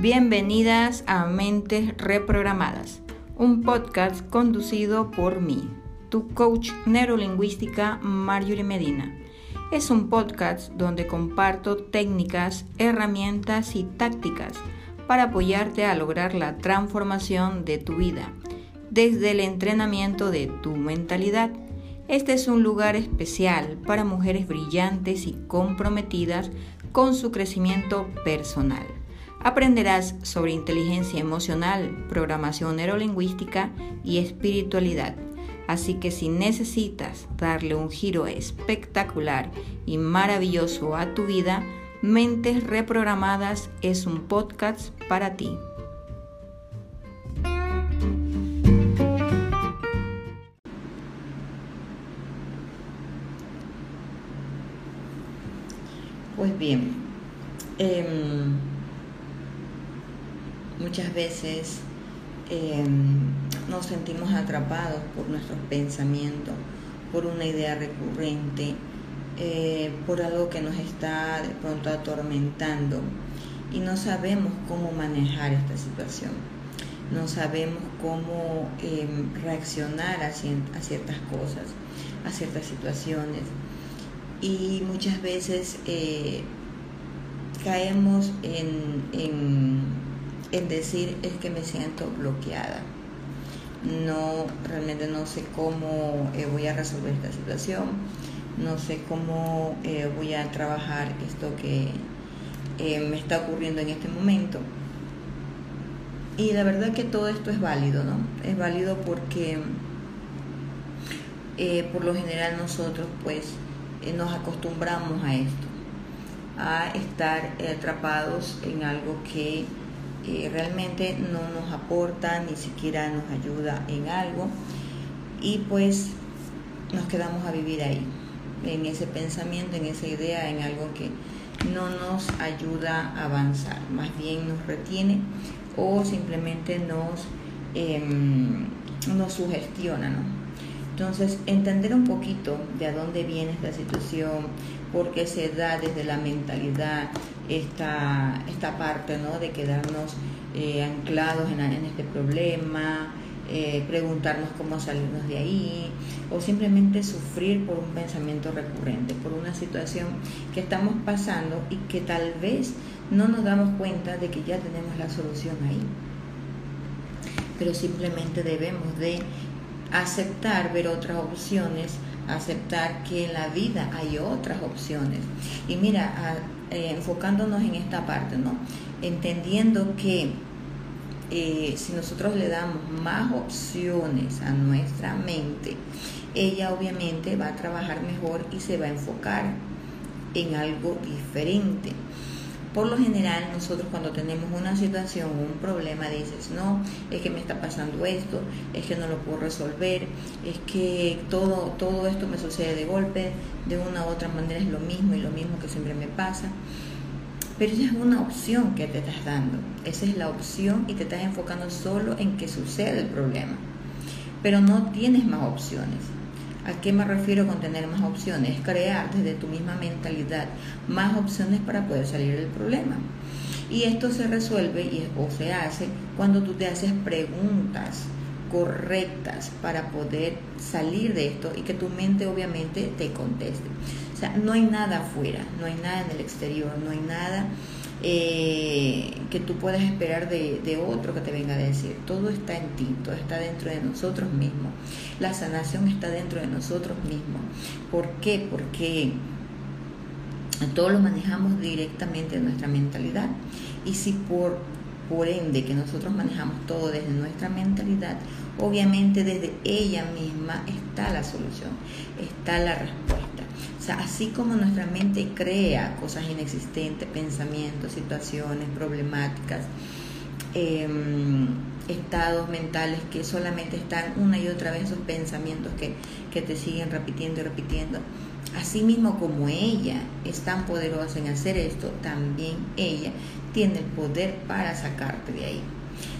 Bienvenidas a Mentes Reprogramadas, un podcast conducido por mí, tu coach neurolingüística Marjorie Medina. Es un podcast donde comparto técnicas, herramientas y tácticas para apoyarte a lograr la transformación de tu vida desde el entrenamiento de tu mentalidad. Este es un lugar especial para mujeres brillantes y comprometidas con su crecimiento personal. Aprenderás sobre inteligencia emocional, programación neurolingüística y espiritualidad. Así que si necesitas darle un giro espectacular y maravilloso a tu vida, Mentes Reprogramadas es un podcast para ti. Pues bien, em, muchas veces em, nos sentimos atrapados por nuestros pensamientos, por una idea recurrente, eh, por algo que nos está de pronto atormentando y no sabemos cómo manejar esta situación, no sabemos cómo em, reaccionar a ciertas cosas, a ciertas situaciones. Y muchas veces eh, caemos en, decir es que me siento bloqueada. No, realmente no sé cómo eh, voy a resolver esta situación, no sé cómo eh, voy a trabajar esto que me está ocurriendo en este momento. Y la verdad que todo esto es válido, ¿no? Es válido porque por lo general nosotros pues eh, nos acostumbramos a esto, a estar atrapados en algo que realmente no nos aporta, ni siquiera nos ayuda en algo, y pues nos quedamos a vivir ahí, en ese pensamiento, en esa idea, en algo que no nos ayuda a avanzar, más bien nos retiene o simplemente nos, em, nos sugestiona. Entonces, entender un poquito de a dónde viene esta situación, por qué se da desde la mentalidad esta, esta parte ¿no? de quedarnos eh, anclados en, este problema, eh, preguntarnos cómo salirnos de ahí, o simplemente sufrir por un pensamiento recurrente, por una situación que estamos pasando y que tal vez no nos damos cuenta de que ya tenemos la solución ahí. Pero simplemente debemos de aceptar ver otras opciones, aceptar que en la vida hay otras opciones. Y mira, eh, enfocándonos en esta parte, ¿no? Entendiendo que eh, si nosotros le damos más opciones a nuestra mente, ella obviamente va a trabajar mejor y se va a enfocar en algo diferente. Por lo general, nosotros cuando tenemos una situación un problema, dices, no, es que me está pasando esto, es que no lo puedo resolver, es que todo, todo esto me sucede de golpe, de una u otra manera es lo mismo y lo mismo que siempre me pasa. Pero esa es una opción que te estás dando, esa es la opción y te estás enfocando solo en que sucede el problema. Pero no tienes más opciones. ¿A qué me refiero con tener más opciones? Crear desde tu misma mentalidad más opciones para poder salir del problema. Y esto se resuelve y, o se hace cuando tú te haces preguntas correctas para poder salir de esto y que tu mente obviamente te conteste. O sea, no hay nada afuera, no hay nada en el exterior, no hay nada eh, que tú puedas esperar de, otro que te venga a decir. Todo está en ti, todo está dentro de nosotros mismos. La sanación está dentro de nosotros mismos. ¿Por qué? Porque todo lo manejamos directamente en nuestra mentalidad. Y si por, por ende que nosotros manejamos todo desde nuestra mentalidad, obviamente desde ella misma está la solución, está la respuesta así como nuestra mente crea cosas inexistentes, pensamientos, situaciones, problemáticas, em, estados mentales que solamente están una y otra vez esos pensamientos que, que te siguen repitiendo y repitiendo. Así mismo como ella es tan poderosa en hacer esto, también ella tiene el poder para sacarte de ahí.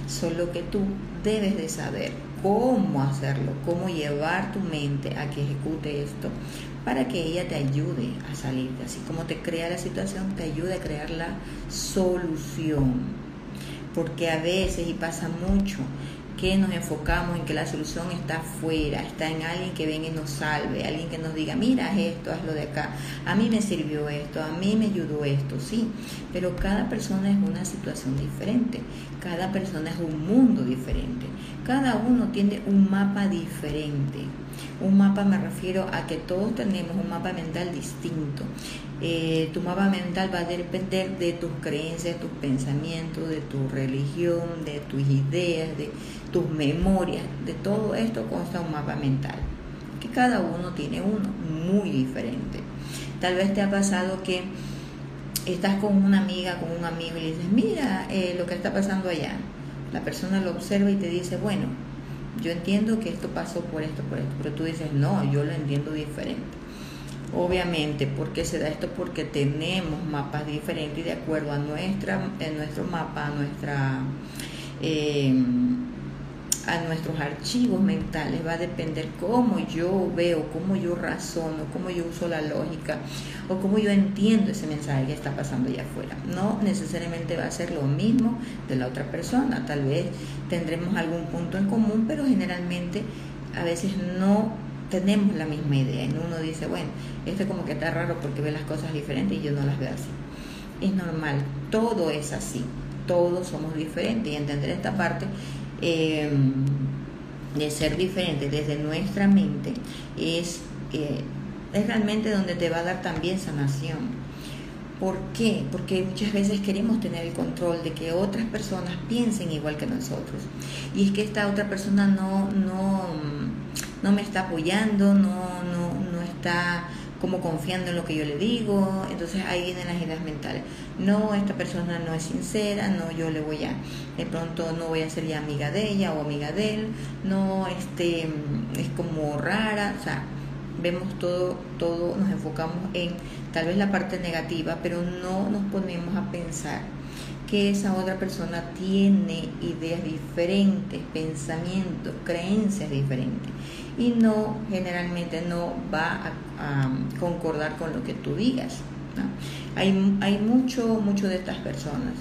Solo que tú debes de saber cómo hacerlo, cómo llevar tu mente a que ejecute esto para que ella te ayude a salir. Así como te crea la situación, te ayude a crear la solución. porque a veces, y pasa mucho, que nos enfocamos en que la solución está afuera, está en alguien que venga y nos salve, alguien que nos diga, mira esto, hazlo de acá, a mí me sirvió esto, a mí me ayudó esto, sí, pero cada persona es una situación diferente, cada persona es un mundo diferente, cada uno tiene un mapa diferente. Un mapa me refiero a que todos tenemos un mapa mental distinto. Eh, tu mapa mental va a depender de tus creencias, tus pensamientos, de tu religión, de tus ideas, de tus memorias. De todo esto consta un mapa mental, que cada uno tiene uno muy diferente. Tal vez te ha pasado que estás con una amiga, con un amigo y le dices, mira eh, lo que está pasando allá. La persona lo observa y te dice, bueno, yo entiendo que esto pasó por esto, por esto, pero tú dices, no, yo lo entiendo diferente. Obviamente, ¿por qué se da esto? Porque tenemos mapas diferentes y de acuerdo a nuestra, en nuestro mapa, a nuestra eh, a nuestros archivos mentales, va a depender cómo yo veo, cómo yo razono, cómo yo uso la lógica o cómo yo entiendo ese mensaje que está pasando allá afuera. No necesariamente va a ser lo mismo de la otra persona, tal vez tendremos algún punto en común, pero generalmente a veces no tenemos la misma idea. Y uno dice, bueno, esto como que está raro porque ve las cosas diferentes y yo no las veo así. Es normal, todo es así, todos somos diferentes y entender esta parte Em, de ser diferente desde nuestra mente es, eh, es realmente donde te va a dar también sanación. ¿Por qué? Porque muchas veces queremos tener el control de que otras personas piensen igual que nosotros. Y es que esta otra persona no, no, no me está apoyando, no, no, no está como confiando en lo que yo le digo, entonces ahí vienen las ideas mentales. No, esta persona no es sincera, no, yo le voy a, de pronto no voy a ser ya amiga de ella o amiga de él, no, este, es como rara, o sea, vemos todo, todo, nos enfocamos en tal vez la parte negativa, pero no nos ponemos a pensar que esa otra persona tiene ideas diferentes, pensamientos, creencias diferentes y no generalmente no va a, concordar con lo que tú digas. Hay, hay mucho, mucho de estas personas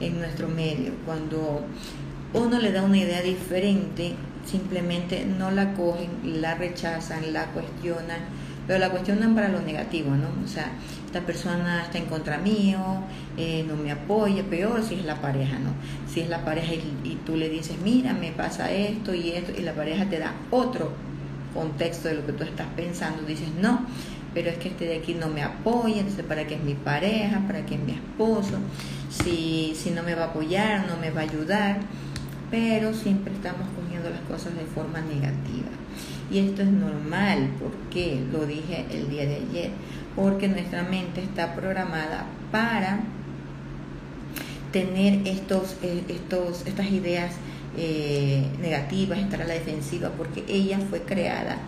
en nuestro medio. Cuando uno le da una idea diferente, simplemente no la cogen, la rechazan, la cuestionan, pero la cuestionan para lo negativo, ¿no? O sea, esta persona está en contra mío, eh, no me apoya, peor si es la pareja, ¿no? Si es la pareja y, tú le dices, mira, me pasa esto y esto, y la pareja te da otro contexto de lo que tú estás pensando, dices, no, pero es que este de aquí no me apoya, entonces para qué es mi pareja, para qué es mi esposo, si, si no me va a apoyar, no me va a ayudar, pero siempre estamos cogiendo las cosas de forma negativa. Y esto es normal, porque lo dije el día de ayer, porque nuestra mente está programada para tener estos, eh, estos, estas ideas eh, negativas, estar a la defensiva, porque ella fue creada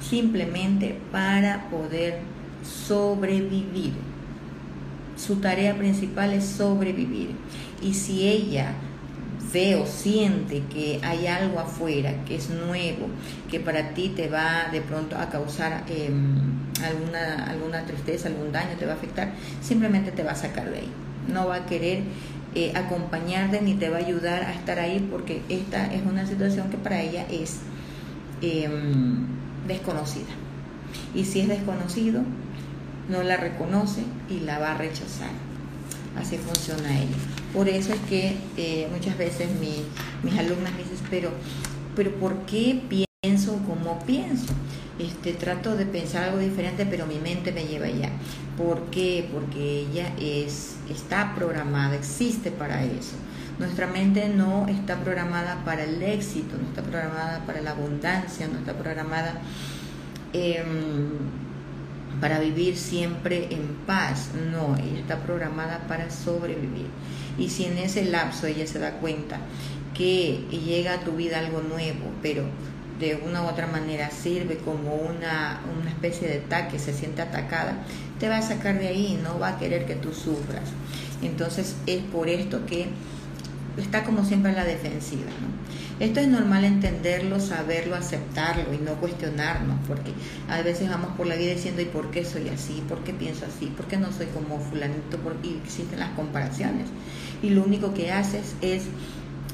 simplemente para poder sobrevivir. Su tarea principal es sobrevivir. Y si ella ve o siente que hay algo afuera que es nuevo, que para ti te va de pronto a causar em, alguna, alguna tristeza, algún daño, te va a afectar, simplemente te va a sacar de ahí. No va a querer eh, acompañarte ni te va a ayudar a estar ahí porque esta es una situación que para ella es em, desconocida. Y si es desconocido, no la reconoce y la va a rechazar. Así funciona ella. Por eso es que eh, muchas veces mis alumnas me dicen, pero, pero ¿por qué pienso como pienso? Este, trato de pensar algo diferente, pero mi mente me lleva allá. ¿Por qué? Porque ella es, está programada, existe para eso. Nuestra mente no está programada para el éxito, no está programada para la abundancia, no está programada em, para vivir siempre en paz. No, ella está programada para sobrevivir. Y si en ese lapso ella se da cuenta que llega a tu vida algo nuevo, pero de una u otra manera sirve como una, una especie de ataque, se siente atacada, te va a sacar de ahí, no va a querer que tú sufras. Entonces es por esto que está como siempre a la defensiva. Esto es normal entenderlo, saberlo, aceptarlo y no cuestionarnos, porque a veces vamos por la vida diciendo, ¿y por qué soy así? ¿Por qué pienso así? ¿Por qué no soy como fulanito? Porque existen las comparaciones. Y lo único que haces es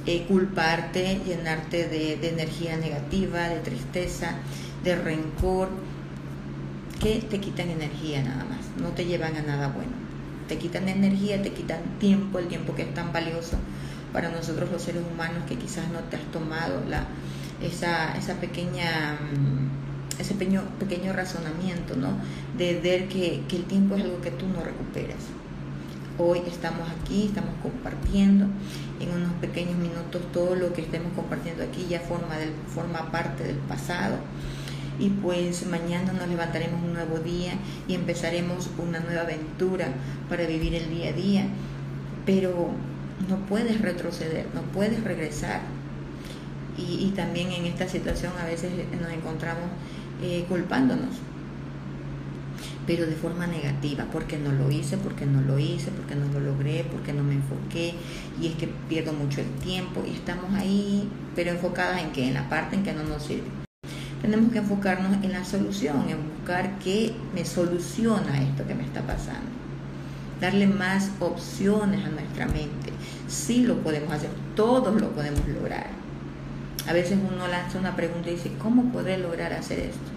eh, culparte, llenarte de, energía negativa, de tristeza, de rencor, que te quitan energía nada más, no te llevan a nada bueno. Te quitan energía, te quitan tiempo, el tiempo que es tan valioso para nosotros los seres humanos que quizás no te has tomado la, esa, esa pequeña mm, ese pequeño, pequeño razonamiento, ¿no? De ver que, que el tiempo es algo que tú no recuperas. Hoy estamos aquí, estamos compartiendo en unos pequeños minutos todo lo que estemos compartiendo aquí ya forma, del, forma parte del pasado y pues mañana nos levantaremos un nuevo día y empezaremos una nueva aventura para vivir el día a día. Pero no puedes retroceder, no puedes regresar. Y, también en esta situación a veces nos encontramos eh, culpándonos, pero de forma negativa, porque no lo hice, porque no lo hice, porque no lo logré, porque no me enfoqué, y es que pierdo mucho el tiempo y estamos ahí, pero enfocadas en que en la parte en que no nos sirve. Tenemos que enfocarnos en la solución, en buscar qué me soluciona esto que me está pasando. Darle más opciones a nuestra mente sí lo podemos hacer, todos lo podemos lograr. A veces uno lanza una pregunta y dice, ¿cómo podré lograr hacer esto?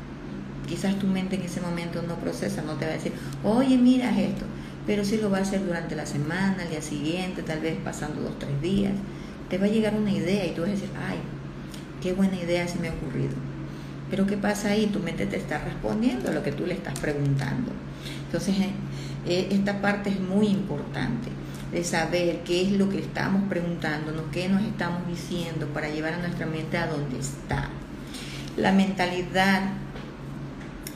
Quizás tu mente en ese momento no procesa, no te va a decir, oye, mira esto, pero sí lo va a hacer durante la semana, el día siguiente, tal vez pasando dos, tres días. Te va a llegar una idea y tú vas a decir, ay, qué buena idea se me ha ocurrido. Pero ¿qué pasa ahí? Tu mente te está respondiendo a lo que tú le estás preguntando. Entonces, eh, eh, esta parte es muy importante de saber qué es lo que estamos preguntándonos, qué nos estamos diciendo para llevar a nuestra mente a donde está. La mentalidad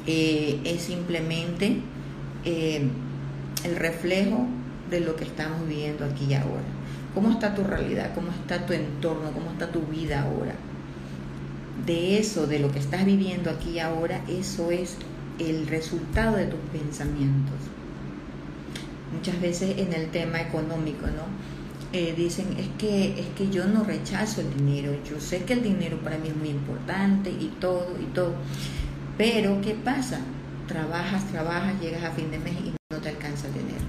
eh, es simplemente eh, el reflejo de lo que estamos viviendo aquí y ahora. ¿Cómo está tu realidad? ¿Cómo está tu entorno? ¿Cómo está tu vida ahora? De eso, de lo que estás viviendo aquí y ahora, eso es el resultado de tus pensamientos muchas veces en el tema económico, ¿no? Eh, dicen, es que, es que yo no rechazo el dinero, yo sé que el dinero para mí es muy importante y todo, y todo, pero ¿qué pasa? Trabajas, trabajas, llegas a fin de mes y no te alcanza el dinero,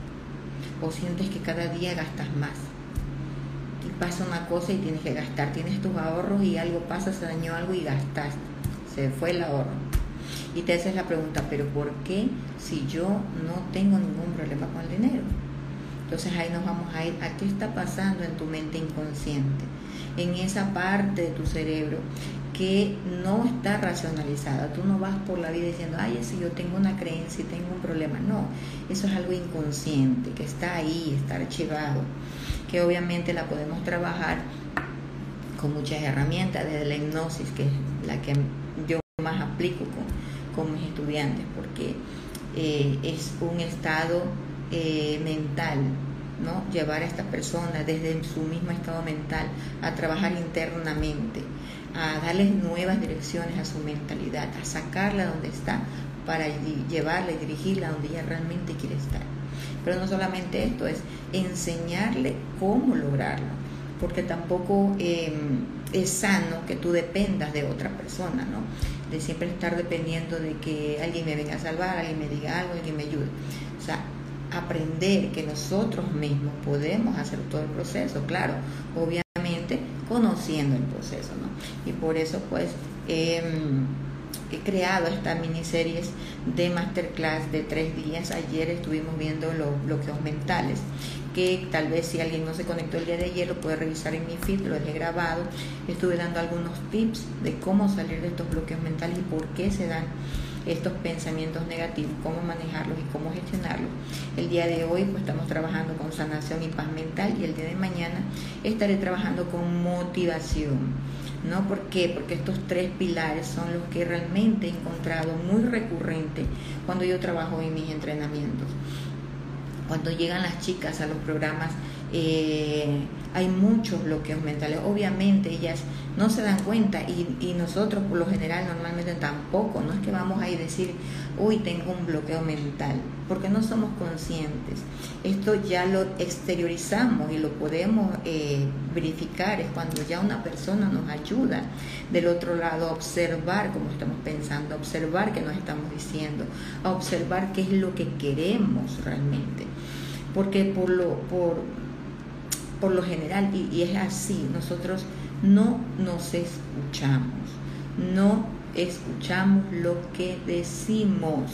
o sientes que cada día gastas más, y pasa una cosa y tienes que gastar, tienes tus ahorros y algo pasa, se dañó algo y gastaste, se fue el ahorro. Y te haces la pregunta, pero ¿por qué si yo no tengo ningún problema con el dinero? Entonces ahí nos vamos a ir a qué está pasando en tu mente inconsciente, en esa parte de tu cerebro que no está racionalizada. Tú no vas por la vida diciendo, ay, si yo tengo una creencia y tengo un problema. No, eso es algo inconsciente, que está ahí, está archivado, que obviamente la podemos trabajar con muchas herramientas, desde la hipnosis, que es la que yo más aplico con mis estudiantes, porque eh, es un estado eh, mental, ¿no? Llevar a esta persona desde su mismo estado mental a trabajar internamente, a darles nuevas direcciones a su mentalidad, a sacarla donde está para llevarla y dirigirla donde ella realmente quiere estar. Pero no solamente esto, es enseñarle cómo lograrlo, porque tampoco em, es sano que tú dependas de otra persona, ¿no? de siempre estar dependiendo de que alguien me venga a salvar, alguien me diga algo, alguien me ayude. O sea, aprender que nosotros mismos podemos hacer todo el proceso, claro, obviamente conociendo el proceso, ¿no? Y por eso pues em, he creado estas miniseries de masterclass de tres días. Ayer estuvimos viendo los bloqueos mentales que tal vez si alguien no se conectó el día de ayer lo puede revisar en mi feed, lo he grabado. Estuve dando algunos tips de cómo salir de estos bloqueos mentales y por qué se dan estos pensamientos negativos, cómo manejarlos y cómo gestionarlos. El día de hoy pues estamos trabajando con sanación y paz mental y el día de mañana estaré trabajando con motivación. ¿No? ¿Por qué? Porque estos tres pilares son los que realmente he encontrado muy recurrente cuando yo trabajo en mis entrenamientos cuando llegan las chicas a los programas Eh, hay muchos bloqueos mentales. Obviamente ellas no se dan cuenta y, nosotros por lo general normalmente tampoco. No es que vamos a ir a decir, uy, tengo un bloqueo mental, porque no somos conscientes. Esto ya lo exteriorizamos y lo podemos eh, verificar. Es cuando ya una persona nos ayuda del otro lado a observar cómo estamos pensando, a observar qué nos estamos diciendo, a observar qué es lo que queremos realmente. Porque por lo, por, por lo general, y, es así, nosotros no nos escuchamos, no escuchamos lo que decimos.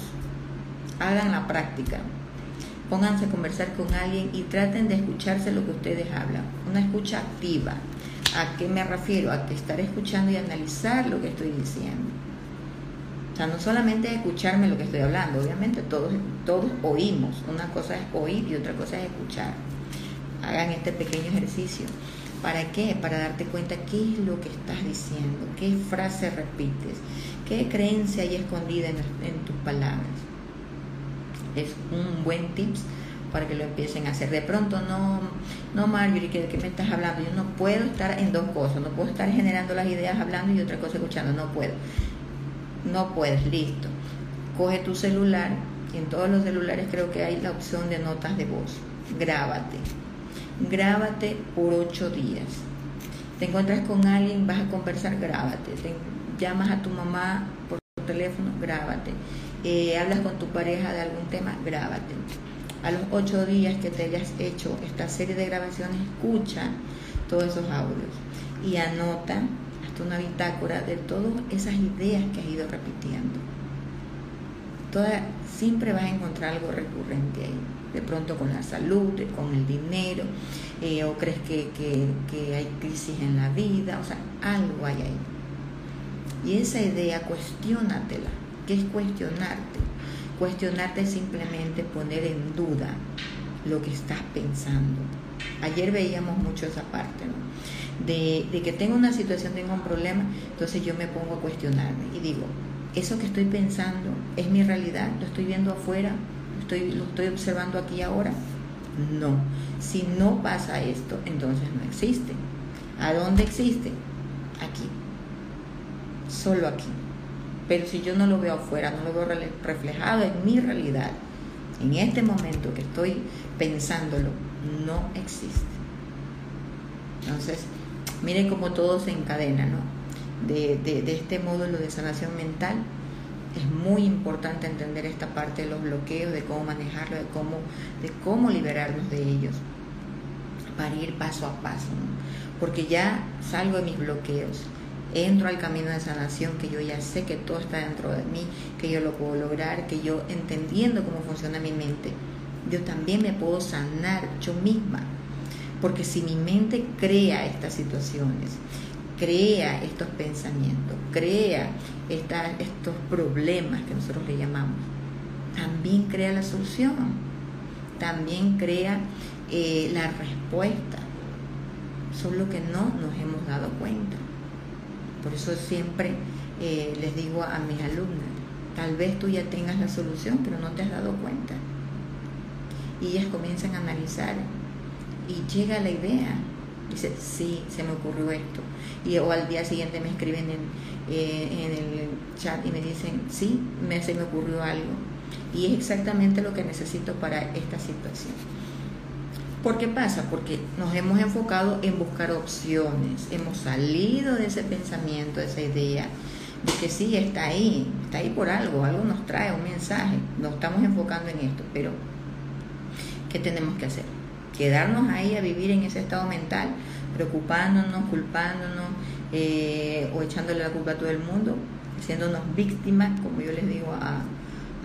Hagan la práctica. Pónganse a conversar con alguien y traten de escucharse lo que ustedes hablan. Una escucha activa. ¿A qué me refiero? A estar escuchando y analizar lo que estoy diciendo. O sea, no solamente escucharme lo que estoy hablando, obviamente todos, todos oímos. Una cosa es oír y otra cosa es escuchar hagan este pequeño ejercicio. ¿Para qué? Para darte cuenta qué es lo que estás diciendo, qué frase repites, qué creencia hay escondida en, tus palabras. Es un buen tips para que lo empiecen a hacer. De pronto no, no Marjorie, ¿de qué me estás hablando? Yo no puedo estar en dos cosas, no puedo estar generando las ideas hablando y otra cosa escuchando, no puedo. No puedes, listo. Coge tu celular, y en todos los celulares creo que hay la opción de notas de voz. Grábate grábate por ocho días. Te encuentras con alguien, vas a conversar, grábate. Te llamas a tu mamá por teléfono, grábate. Eh, hablas con tu pareja de algún tema, grábate. A los ocho días que te hayas hecho esta serie de grabaciones, escucha todos esos audios y anota hasta una bitácora de todas esas ideas que has ido repitiendo. Toda, siempre vas a encontrar algo recurrente ahí de pronto con la salud, con el dinero, eh, o crees que, hay crisis en la vida, o sea, algo hay ahí. Y esa idea, cuestionatela. ¿Qué es cuestionarte? Cuestionarte es simplemente poner en duda lo que estás pensando. Ayer veíamos mucho esa parte, ¿no? De, de, que tengo una situación, tengo un problema, entonces yo me pongo a cuestionarme y digo, ¿eso que estoy pensando es mi realidad? ¿Lo estoy viendo afuera? Lo estoy observando aquí ahora. No, si no pasa esto, entonces no existe. ¿A dónde existe? Aquí, solo aquí. Pero si yo no lo veo afuera, no lo veo reflejado en mi realidad, en este momento que estoy pensándolo, no existe. Entonces, miren cómo todo se encadena, ¿no? De, de, de este módulo de sanación mental es muy importante entender esta parte de los bloqueos, de cómo manejarlo, de cómo, de cómo liberarnos de ellos, para ir paso a paso, porque ya salgo de mis bloqueos, entro al camino de sanación, que yo ya sé que todo está dentro de mí, que yo lo puedo lograr, que yo entendiendo cómo funciona mi mente, yo también me puedo sanar yo misma, porque si mi mente crea estas situaciones, crea estos pensamientos, crea estos problemas que nosotros le llamamos, también crea la solución, también crea eh, la respuesta, solo que no nos hemos dado cuenta. Por eso siempre eh, les digo a mis alumnas, tal vez tú ya tengas la solución, pero no te has dado cuenta. Y ellas comienzan a analizar y llega la idea, dice, sí, se me ocurrió esto. Y, o al día siguiente me escriben en, eh, en el chat y me dicen, sí, me, se me ocurrió algo. Y es exactamente lo que necesito para esta situación. ¿Por qué pasa? Porque nos hemos enfocado en buscar opciones, hemos salido de ese pensamiento, de esa idea, de que sí, está ahí, está ahí por algo, algo nos trae un mensaje, nos estamos enfocando en esto, pero ¿qué tenemos que hacer? Quedarnos ahí a vivir en ese estado mental, preocupándonos, culpándonos eh, o echándole la culpa a todo el mundo, haciéndonos víctimas, como yo les digo a,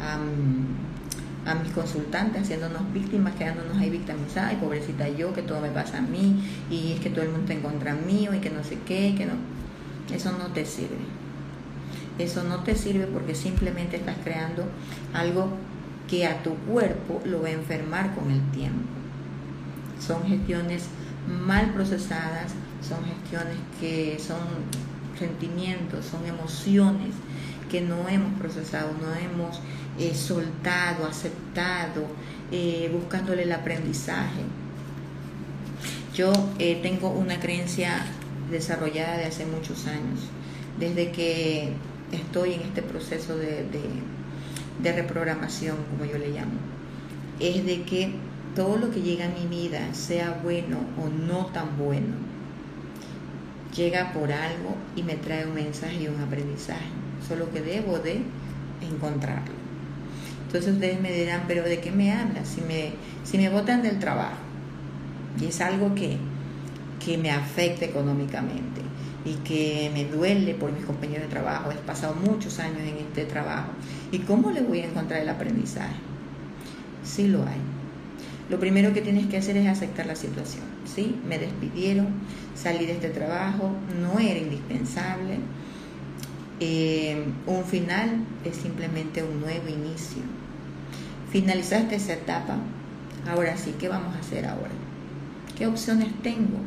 a, mis consultantes, haciéndonos víctimas, quedándonos ahí victimizadas, y pobrecita yo, que todo me pasa a mí, y es que todo el mundo está en contra mío, y que no sé qué, que no. Eso no te sirve. Eso no te sirve porque simplemente estás creando algo que a tu cuerpo lo va a enfermar con el tiempo son gestiones mal procesadas, son gestiones que son sentimientos, son emociones que no hemos procesado, no hemos eh, soltado, aceptado, eh, buscándole el aprendizaje. Yo eh, tengo una creencia desarrollada de hace muchos años, desde que estoy en este proceso de, de reprogramación, como yo le llamo, es de que todo lo que llega a mi vida, sea bueno o no tan bueno, llega por algo y me trae un mensaje y un aprendizaje. Solo que debo de encontrarlo. Entonces ustedes me dirán, pero ¿de qué me hablas? Si me, si me botan del trabajo y es algo que, que me afecta económicamente y que me duele por mis compañeros de trabajo, he pasado muchos años en este trabajo, ¿y cómo le voy a encontrar el aprendizaje? Sí lo hay. Lo primero que tienes que hacer es aceptar la situación. ¿sí? Me despidieron, salí de este trabajo, no era indispensable. Eh, un final es simplemente un nuevo inicio. Finalizaste esa etapa, ahora sí, ¿qué vamos a hacer ahora? ¿Qué opciones tengo?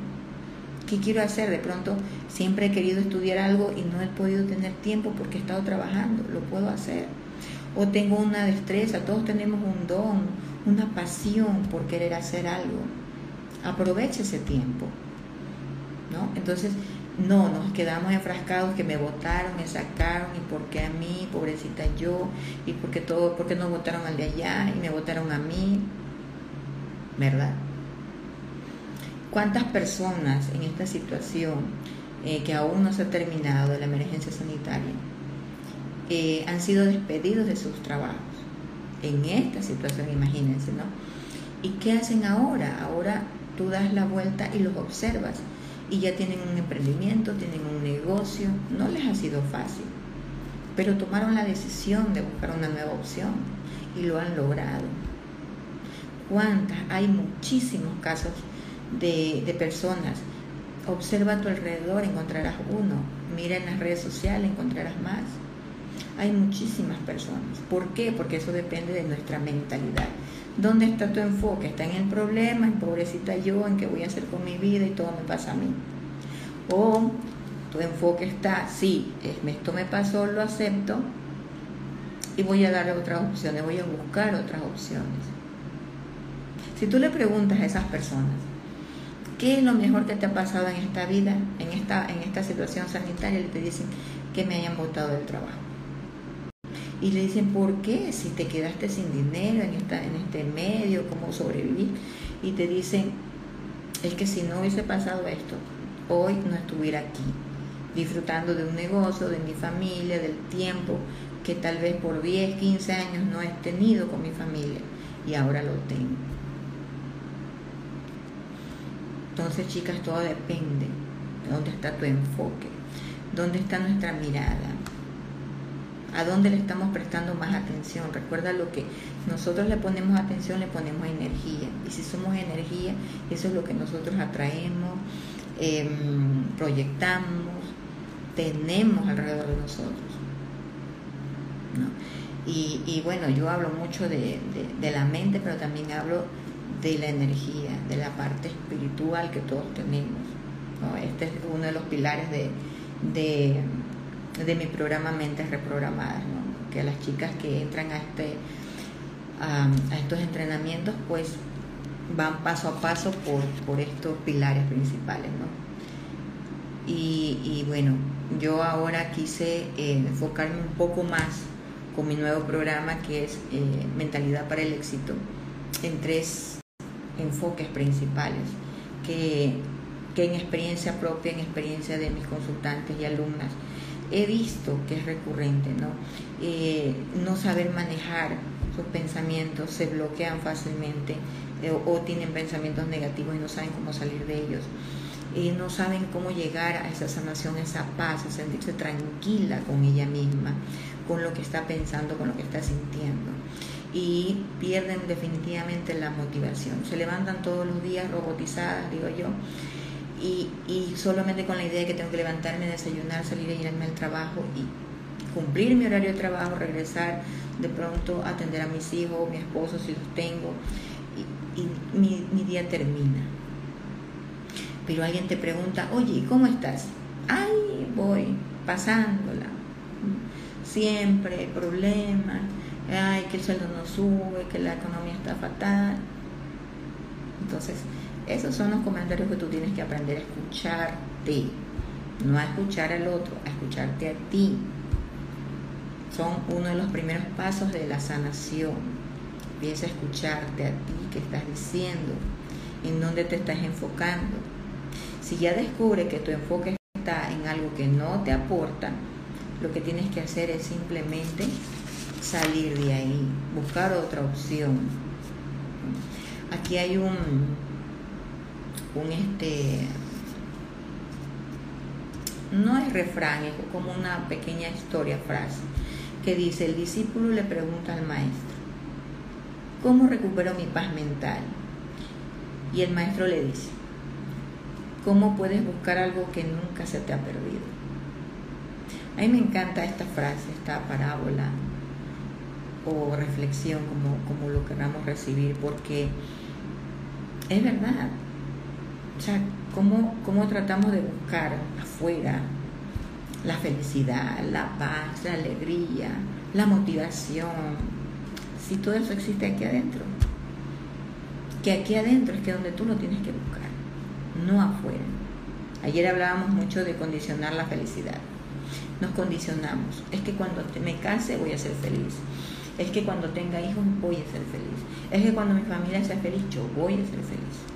¿Qué quiero hacer? De pronto siempre he querido estudiar algo y no he podido tener tiempo porque he estado trabajando, lo puedo hacer. O tengo una destreza, todos tenemos un don, una pasión por querer hacer algo, aproveche ese tiempo. ¿no? Entonces, no, nos quedamos enfrascados que me votaron, me sacaron, y porque a mí, pobrecita yo, y porque todo, porque no votaron al de allá y me votaron a mí, ¿verdad? ¿Cuántas personas en esta situación eh, que aún no se ha terminado la emergencia sanitaria eh, han sido despedidos de sus trabajos? En esta situación, imagínense, ¿no? ¿Y qué hacen ahora? Ahora tú das la vuelta y los observas y ya tienen un emprendimiento, tienen un negocio, no les ha sido fácil, pero tomaron la decisión de buscar una nueva opción y lo han logrado. ¿Cuántas? Hay muchísimos casos de, personas. Observa a tu alrededor, encontrarás uno. Mira en las redes sociales, encontrarás más hay muchísimas personas. ¿Por qué? Porque eso depende de nuestra mentalidad. ¿Dónde está tu enfoque? ¿Está en el problema, en pobrecita yo, en qué voy a hacer con mi vida y todo me pasa a mí? O tu enfoque está, sí, esto me pasó, lo acepto y voy a darle otras opciones, voy a buscar otras opciones. Si tú le preguntas a esas personas, ¿qué es lo mejor que te ha pasado en esta vida, en esta, en esta situación sanitaria? Y te dicen que me hayan votado del trabajo. Y le dicen, ¿por qué? Si te quedaste sin dinero en, esta, en este medio, ¿cómo sobrevivir? Y te dicen, es que si no hubiese pasado esto, hoy no estuviera aquí, disfrutando de un negocio, de mi familia, del tiempo que tal vez por 10, 15 años no he tenido con mi familia y ahora lo tengo. Entonces, chicas, todo depende de dónde está tu enfoque, dónde está nuestra mirada, a dónde le estamos prestando más atención. Recuerda lo que nosotros le ponemos atención, le ponemos energía. Y si somos energía, eso es lo que nosotros atraemos, em, proyectamos, tenemos alrededor de nosotros. Y, bueno, yo hablo mucho de, la mente, pero también hablo de la energía, de la parte espiritual que todos tenemos. Este es uno de los pilares de, de mi programa Mentes Reprogramadas, que las chicas que entran a, este, estos entrenamientos pues van paso a paso por, por estos pilares principales. ¿no? Y, bueno, yo ahora quise eh, enfocarme un poco más con mi nuevo programa que es eh, Mentalidad para el Éxito en tres enfoques principales que, que en experiencia propia, en experiencia de mis consultantes y alumnas, he visto que es recurrente, ¿no? Eh, no saber manejar sus pensamientos, se bloquean fácilmente eh, o, tienen pensamientos negativos y no saben cómo salir de ellos. no saben cómo llegar a esa sanación, a esa paz, a sentirse tranquila con ella misma, con lo que está pensando, con lo que está sintiendo. Y pierden definitivamente la motivación. Se levantan todos los días robotizadas, digo yo, y, solamente con la idea de que tengo que levantarme, desayunar, salir e irme al trabajo y cumplir mi horario de trabajo, regresar, de pronto atender a mis hijos, mi esposo si los tengo, y, mi, mi, día termina. Pero alguien te pregunta, oye, ¿cómo estás? Ay, voy, pasándola. Siempre problemas, ay, que el sueldo no sube, que la economía está fatal. Entonces, Esos son los comentarios que tú tienes que aprender a escucharte, no a escuchar al otro, a escucharte a ti. Son uno de los primeros pasos de la sanación. Empieza a escucharte a ti, qué estás diciendo, en dónde te estás enfocando. Si ya descubres que tu enfoque está en algo que no te aporta, lo que tienes que hacer es simplemente salir de ahí, buscar otra opción. Aquí hay un, un este, no es refrán, es como una pequeña historia, frase, que dice, el discípulo le pregunta al maestro, ¿cómo recupero mi paz mental? Y el maestro le dice, ¿cómo puedes buscar algo que nunca se te ha perdido? A mí me encanta esta frase, esta parábola o reflexión, como, como lo queramos recibir, porque es verdad. O sea, ¿cómo, ¿cómo tratamos de buscar afuera la felicidad, la paz, la alegría, la motivación, si todo eso existe aquí adentro? Que aquí adentro es que donde tú lo tienes que buscar, no afuera. Ayer hablábamos mucho de condicionar la felicidad nos condicionamos. Es que cuando me case voy a ser feliz. Es que cuando tenga hijos voy a ser feliz. Es que cuando mi familia sea feliz yo voy a ser feliz.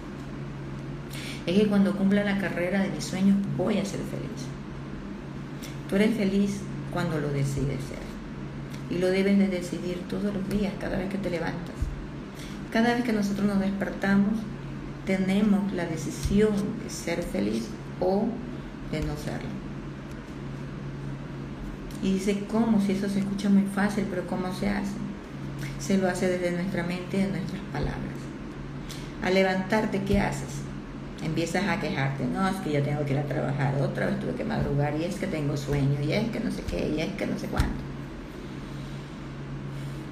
Es que cuando cumpla la carrera de mis sueños voy a ser feliz. Tú eres feliz cuando lo decides ser. Y lo debes de decidir todos los días, cada vez que te levantas. Cada vez que nosotros nos despertamos, tenemos la decisión de ser feliz o de no serlo. Y dice, ¿cómo? Si eso se escucha muy fácil, pero ¿cómo se hace? Se lo hace desde nuestra mente y de nuestras palabras. Al levantarte, ¿qué haces? Empiezas a quejarte, no, es que yo tengo que ir a trabajar, otra vez tuve que madrugar, y es que tengo sueño, y es que no sé qué, y es que no sé cuánto.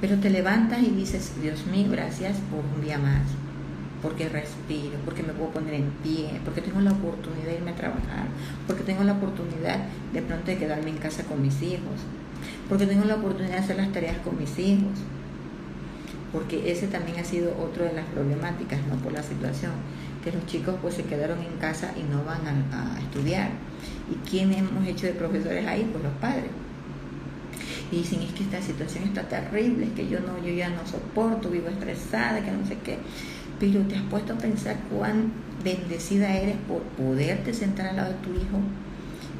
Pero te levantas y dices, Dios mío, gracias por un día más porque respiro, porque me puedo poner en pie, porque tengo la oportunidad de irme a trabajar, porque tengo la oportunidad de pronto de quedarme en casa con mis hijos, porque tengo la oportunidad de hacer las tareas con mis hijos, porque ese también ha sido otro de las problemáticas, ¿no? Por la situación, que los chicos pues se quedaron en casa y no van a, estudiar. ¿Y quién hemos hecho de profesores ahí? Pues los padres. Y dicen, es que esta situación está terrible, es que yo no, yo ya no soporto, vivo estresada, que no sé qué pero te has puesto a pensar cuán bendecida eres por poderte sentar al lado de tu hijo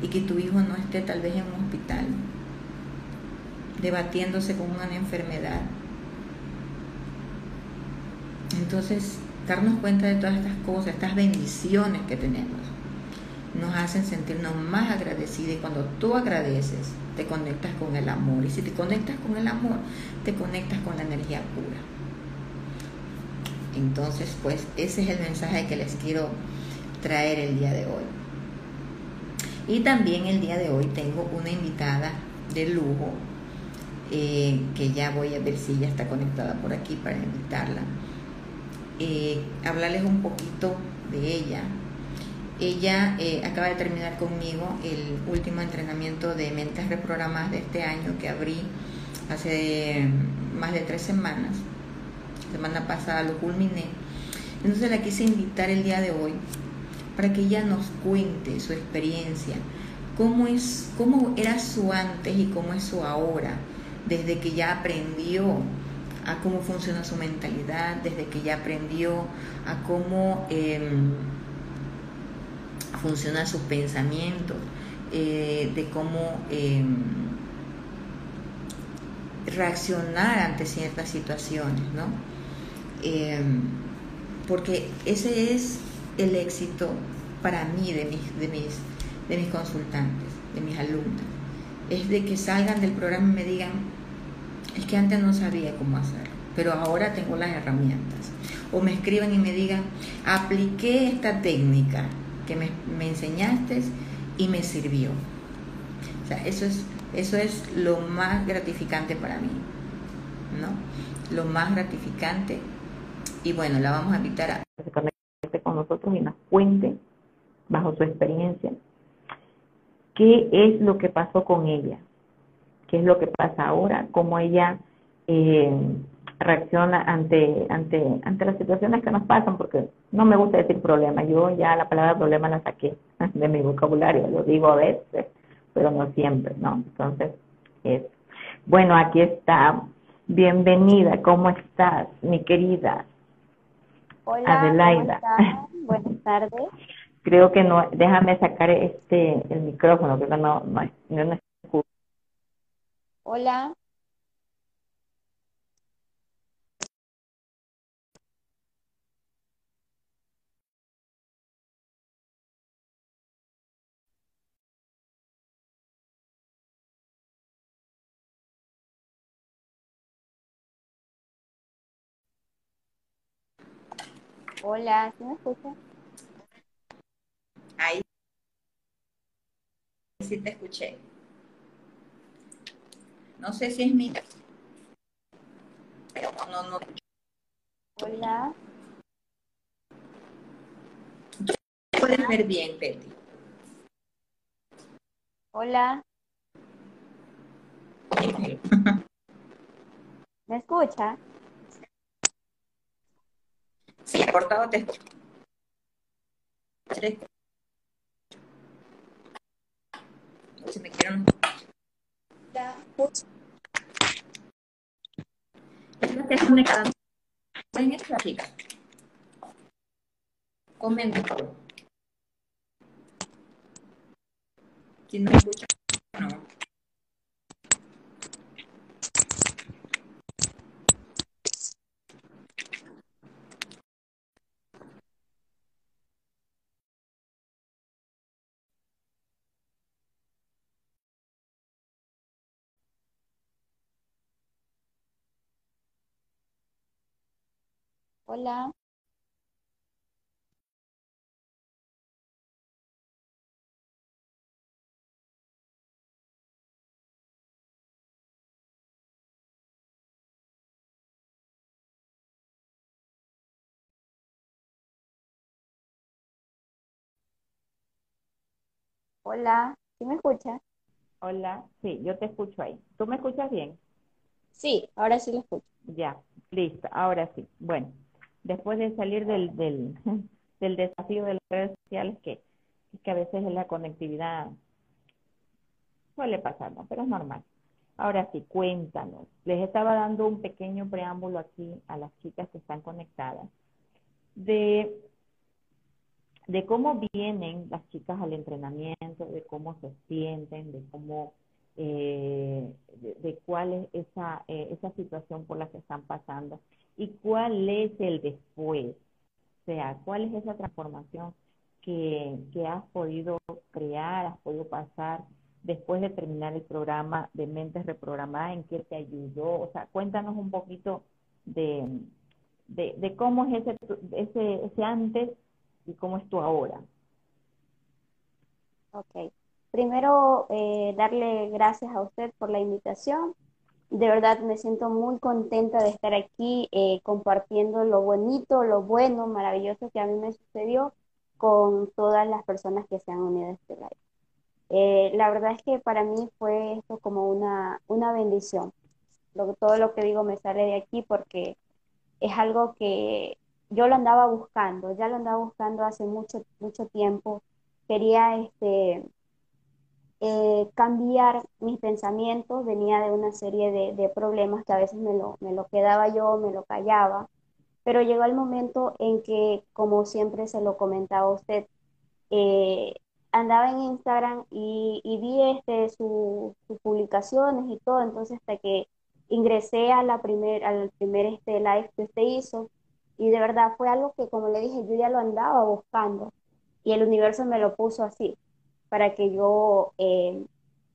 y que tu hijo no esté tal vez en un hospital debatiéndose con una enfermedad. Entonces, darnos cuenta de todas estas cosas, estas bendiciones que tenemos, nos hacen sentirnos más agradecidos y cuando tú agradeces, te conectas con el amor. Y si te conectas con el amor, te conectas con la energía pura. Entonces, pues ese es el mensaje que les quiero traer el día de hoy. Y también el día de hoy tengo una invitada de lujo, eh, que ya voy a ver si ya está conectada por aquí para invitarla. Eh, hablarles un poquito de ella. Ella eh, acaba de terminar conmigo el último entrenamiento de mentes reprogramadas de este año que abrí hace más de tres semanas semana pasada lo culminé. Entonces la quise invitar el día de hoy para que ella nos cuente su experiencia, cómo, es, cómo era su antes y cómo es su ahora, desde que ya aprendió a cómo funciona su mentalidad, desde que ya aprendió a cómo em, funciona su pensamiento, eh, de cómo em, reaccionar ante ciertas situaciones, ¿no? Em, porque ese es el éxito para mí de mis, de, mis, de mis consultantes, de mis alumnos, es de que salgan del programa y me digan, es que antes no sabía cómo hacerlo, pero ahora tengo las herramientas. O me escriban y me digan, apliqué esta técnica que me, enseñaste y me sirvió. O sea, eso es, eso es lo más gratificante para mí, ¿no? Lo más gratificante y bueno, la vamos a invitar a que se conecte con nosotros y nos cuente, bajo su experiencia, qué es lo que pasó con ella, qué es lo que pasa ahora, cómo ella eh, reacción ante, ante, ante las situaciones que nos pasan, porque no me gusta decir problema, yo ya la palabra problema la saqué de mi vocabulario, lo digo a veces, pero no siempre, ¿no? Entonces, es. Bueno, aquí está. Bienvenida, ¿cómo estás, mi querida? Hola, Adelaida. Buenas tardes. Creo que no, déjame sacar este el micrófono, porque no, no, no, no escucho. Hola. Hola, ¿sí me escucha? Ahí sí te escuché. No sé si es mi... No, no. Hola. Puedes ver bien, Betty. Hola. ¿Me escucha? Sí, cortado te escucho. Si me quieren. Es que conectada. En esta chica. Comenta, por favor. Si no me escucha, no. Hola. Hola, ¿sí me escuchas? Hola, sí, yo te escucho ahí. ¿Tú me escuchas bien? Sí, ahora sí lo escucho. Ya, listo, ahora sí. Bueno, después de salir del, del, desafío de las redes sociales, que, que a veces la conectividad suele pasar, ¿no? Pero es normal. Ahora sí, cuéntanos. Les estaba dando un pequeño preámbulo aquí a las chicas que están conectadas de, de cómo vienen las chicas al entrenamiento, de cómo se sienten, de cómo eh, de, cuál es esa, eh, esa situación por la que están pasando y cuál es el después, o sea, cuál es esa transformación que, que has podido crear, has podido pasar después de terminar el programa de Mentes Reprogramadas, en qué te ayudó, o sea, cuéntanos un poquito de, de, de cómo es ese, ese, ese antes y cómo es tu ahora. Ok. Primero, eh, darle gracias a usted por la invitación. De verdad me siento muy contenta de estar aquí eh, compartiendo lo bonito, lo bueno, maravilloso que a mí me sucedió con todas las personas que se han unido a este live. Eh, la verdad es que para mí fue esto como una, una bendición. Todo lo que digo me sale de aquí porque es algo que yo lo andaba buscando, ya lo andaba buscando hace mucho, mucho tiempo. Quería este, eh, cambiar mis pensamientos, venía de una serie de, problemas que a veces me lo, me lo quedaba yo, me lo callaba, pero llegó el momento en que, como siempre se lo comentaba usted, eh, andaba en Instagram y, vi este, sus publicaciones y todo, entonces hasta que ingresé a la primer, al primer este, live que usted hizo, y de verdad fue algo que, como le dije, yo ya lo andaba buscando, y el universo me lo puso así para que yo eh,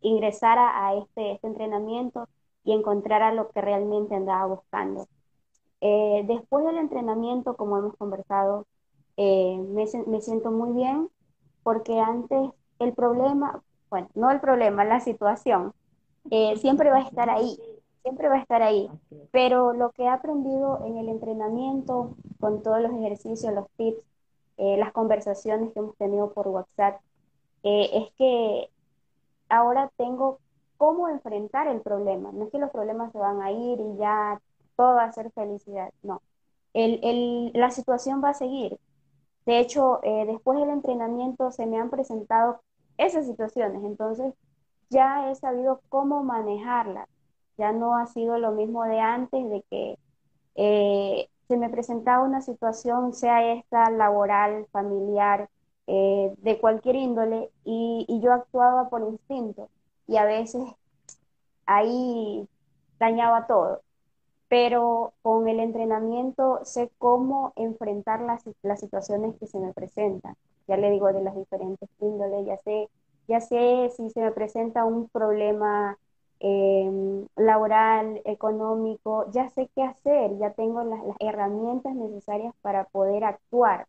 ingresara a este, este, entrenamiento y encontrara lo que realmente andaba buscando. Eh, después del entrenamiento, como hemos conversado, eh, me, me, siento muy bien porque antes el problema, bueno, no el problema, la situación, siempre va a estar ahí, siempre va a estar ahí. Pero lo que he aprendido en el entrenamiento, con todos los ejercicios, los tips, las conversaciones que hemos tenido por WhatsApp, eh, es que ahora tengo cómo enfrentar el problema. No es que los problemas se van a ir y ya todo va a ser felicidad. No, el, la situación va a seguir. De hecho, eh, después del entrenamiento se me han presentado esas situaciones, entonces ya he sabido cómo manejarlas. Ya no ha sido lo mismo de antes, de que eh, se me presentaba una situación, sea esta laboral, familiar, eh, de cualquier índole, y, yo actuaba por instinto, y a veces ahí dañaba todo. Pero con el entrenamiento sé cómo enfrentar las, las situaciones que se me presentan. Ya le digo de las diferentes índoles, ya sé, ya sé si se me presenta un problema Em, laboral, económico, ya sé qué hacer, ya tengo las, herramientas necesarias para poder actuar.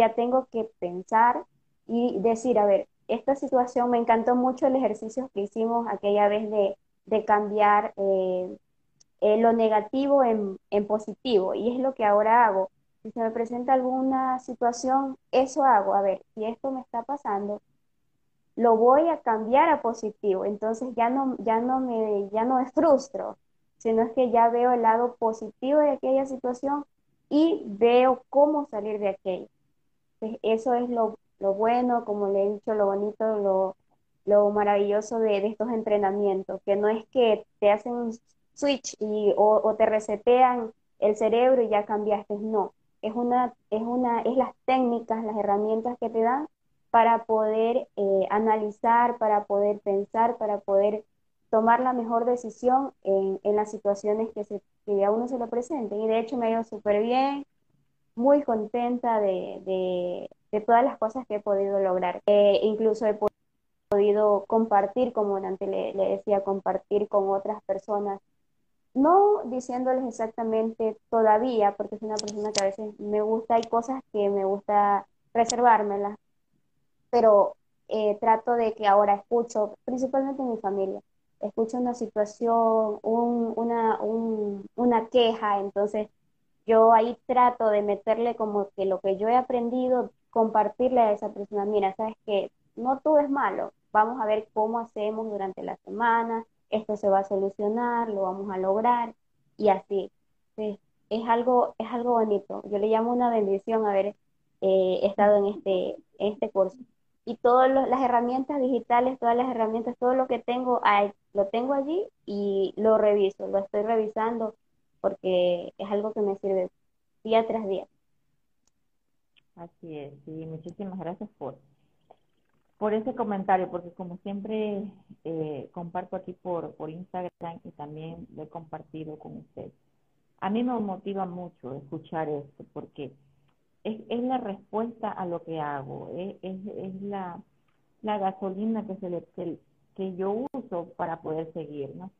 Ya tengo que pensar y decir, a ver, esta situación, me encantó mucho el ejercicio que hicimos aquella vez de, cambiar eh, eh, lo negativo en, en positivo, y es lo que ahora hago. Si se me presenta alguna situación, eso hago. A ver, si esto me está pasando, lo voy a cambiar a positivo. Entonces ya no, ya no me, ya no me frustro, sino es que ya veo el lado positivo de aquella situación y veo cómo salir de aquello. Eso es lo, bueno, como le he dicho, lo bonito, lo, lo maravilloso de, estos entrenamientos, que no es que te hacen un switch y, o, te resetean el cerebro y ya cambiaste, no. Es una, es una, es las técnicas, las herramientas que te dan para poder eh, analizar, para poder pensar, para poder tomar la mejor decisión en, las situaciones que, se, que a uno se le presenten. Y de hecho me ha ido súper bien, muy contenta de, todas las cosas que he podido lograr. Eh, incluso he podido compartir, como antes le, decía, compartir con otras personas no diciéndoles exactamente todavía, porque es una persona que a veces me gusta, hay cosas que me gusta reservármelas, pero eh, trato de que ahora escucho, principalmente en mi familia, escucho una situación, una, una queja, entonces yo ahí trato de meterle como que lo que yo he aprendido, compartirle a esa persona, mira, sabes que no todo es malo, vamos a ver cómo hacemos durante la semana, esto se va a solucionar, lo vamos a lograr y así. es algo, es algo bonito. Yo le llamo una bendición haber eh, estado en este, este curso y todas las herramientas digitales, todas las herramientas, todo lo que tengo, lo tengo allí y lo reviso, lo estoy revisando porque es algo que me sirve día tras día. Así es, y muchísimas gracias por, por ese comentario, porque como siempre eh, comparto aquí por, por Instagram y también lo he compartido con usted. A mí me motiva mucho escuchar esto, porque es, es la respuesta a lo que hago, es, es, la, la, gasolina que, se le, que, yo uso para poder seguir, ¿no?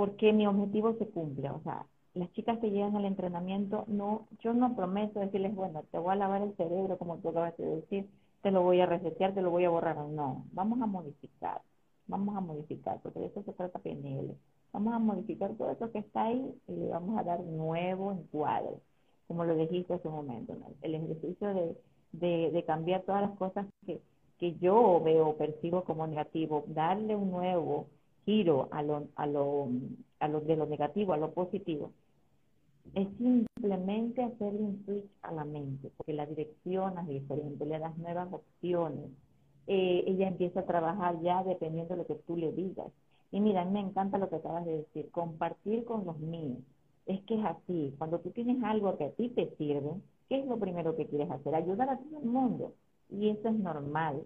Porque mi objetivo se cumple, o sea, las chicas que llegan al entrenamiento, no, yo no prometo decirles, bueno, te voy a lavar el cerebro, como tú acabas de decir, te lo voy a resetear, te lo voy a borrar, no, vamos a modificar, vamos a modificar, porque de eso se trata PNL, vamos a modificar todo eso que está ahí y le vamos a dar nuevo encuadre como lo dijiste hace un momento, el ejercicio de, cambiar todas las cosas que, que yo veo, percibo como negativo, darle un nuevo giro a lo, a lo, a lo de lo negativo a lo positivo, es simplemente hacerle un switch a la mente, porque la dirección es diferente, le das nuevas opciones. Eh, ella empieza a trabajar ya dependiendo de lo que tú le digas. Y mira, a mí me encanta lo que acabas de decir, compartir con los míos es que es así. Cuando tú tienes algo que a ti te sirve, ¿qué es lo primero que quieres hacer? Ayudar a todo el mundo. Y eso es normal.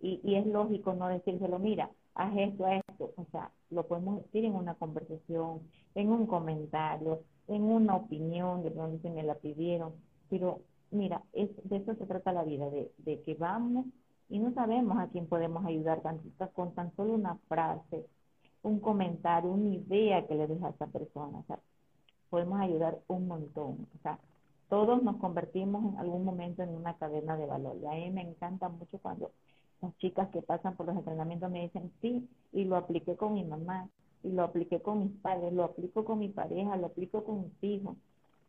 Y, y es lógico no decírselo, mira, haz esto, haz esto. O sea, lo podemos decir en una conversación, en un comentario, en una opinión, de pronto se me la pidieron. Pero mira, es, de eso se trata la vida, de, de que vamos y no sabemos a quién podemos ayudar con tan solo una frase, un comentario, una idea que le deja a esa persona. O sea, podemos ayudar un montón. O sea, todos nos convertimos en algún momento en una cadena de valor. Y a mí me encanta mucho cuando las chicas que pasan por los entrenamientos me dicen, sí, y lo apliqué con mi mamá, y lo apliqué con mis padres, lo aplico con mi pareja, lo aplico con mis hijos.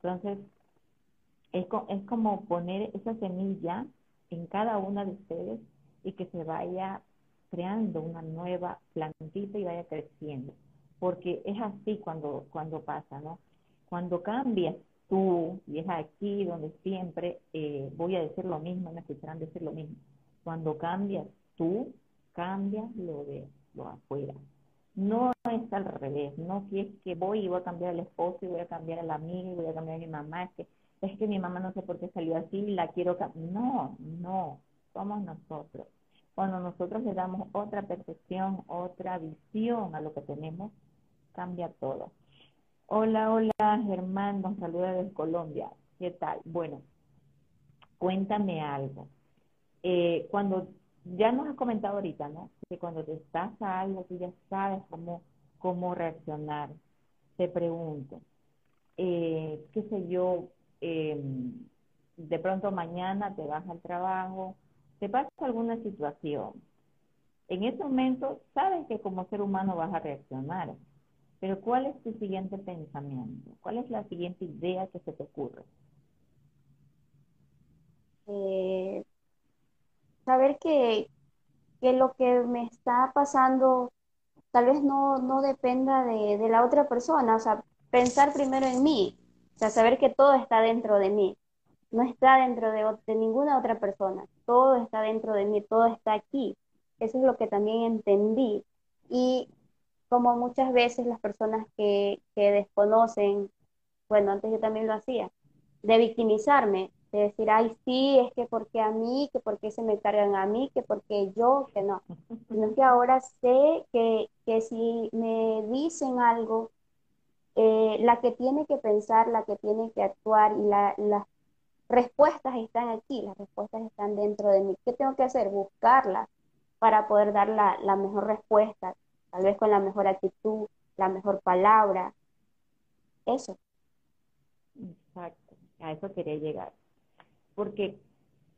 Entonces, es, es como poner esa semilla en cada una de ustedes y que se vaya creando una nueva plantita y vaya creciendo. Porque es así cuando, cuando pasa, ¿no? Cuando cambias tú, y es aquí donde siempre eh, voy a decir lo mismo, me escucharán decir lo mismo, cuando cambias tú, cambias lo de lo afuera. No es al revés, no que es que voy y voy a cambiar al esposo y voy a cambiar a la amiga y voy a cambiar a mi mamá, es que, es que mi mamá no sé por qué salió así y la quiero cambiar. No, no, somos nosotros. Cuando nosotros le damos otra percepción, otra visión a lo que tenemos, cambia todo. Hola, hola, Germán, nos saluda desde Colombia. ¿Qué tal? Bueno, cuéntame algo. Eh, cuando ya nos has comentado ahorita, ¿no? Que cuando te estás a algo, tú ya sabes cómo, cómo reaccionar. Te pregunto, eh, qué sé yo, em, de pronto mañana te vas al trabajo, te pasa alguna situación. En ese momento sabes que como ser humano vas a reaccionar, pero ¿cuál es tu siguiente pensamiento? ¿Cuál es la siguiente idea que se te ocurre? Eh, saber que, lo que me está pasando tal vez no, no dependa de, de, la otra persona, o sea, pensar primero en mí, o sea, saber que todo está dentro de mí, no está dentro de, de ninguna otra persona, todo está dentro de mí, todo está aquí. Eso es lo que también entendí. Y como muchas veces las personas que, que desconocen, bueno, antes yo también lo hacía, de victimizarme, de decir, ay, sí, es que porque a mí, que porque se me cargan a mí, que porque yo, que no. Sino que ahora sé que, que si me dicen algo, eh, la que tiene que pensar, la que tiene que actuar y la, las respuestas están aquí, las respuestas están dentro de mí. ¿Qué tengo que hacer? Buscarlas para poder dar la, la mejor respuesta, tal vez con la mejor actitud, la mejor palabra. Eso. Exacto, a eso quería llegar porque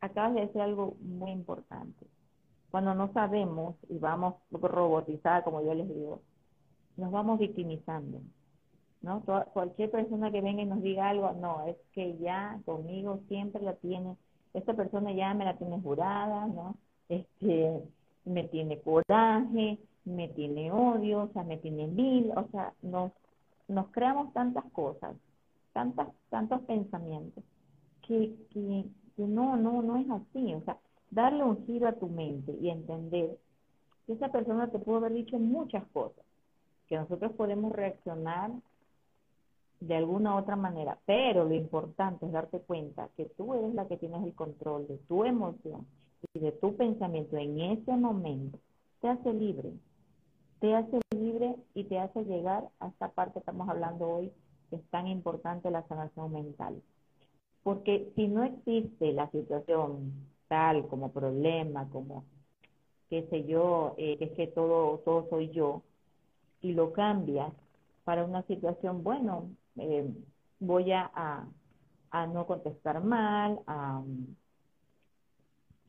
acabas de decir algo muy importante. Cuando no sabemos y vamos robotizadas, como yo les digo, nos vamos victimizando. ¿no? cualquier persona que venga y nos diga algo, no, es que ya conmigo siempre la tiene, esta persona ya me la tiene jurada, ¿no? Este, me tiene coraje, me tiene odio, o sea, me tiene mil, o sea, nos, nos creamos tantas cosas, tantas, tantos pensamientos que, que, no, no, no es así. O sea, darle un giro a tu mente y entender que esa persona te pudo haber dicho muchas cosas, que nosotros podemos reaccionar de alguna otra manera, pero lo importante es darte cuenta que tú eres la que tienes el control de tu emoción y de tu pensamiento en ese momento, te hace libre, te hace libre y te hace llegar a esta parte que estamos hablando hoy, que es tan importante la sanación mental. Porque si no existe la situación tal como problema, como qué sé yo, eh, es que todo, todo soy yo, y lo cambias para una situación, bueno, eh, voy a, a, no contestar mal, a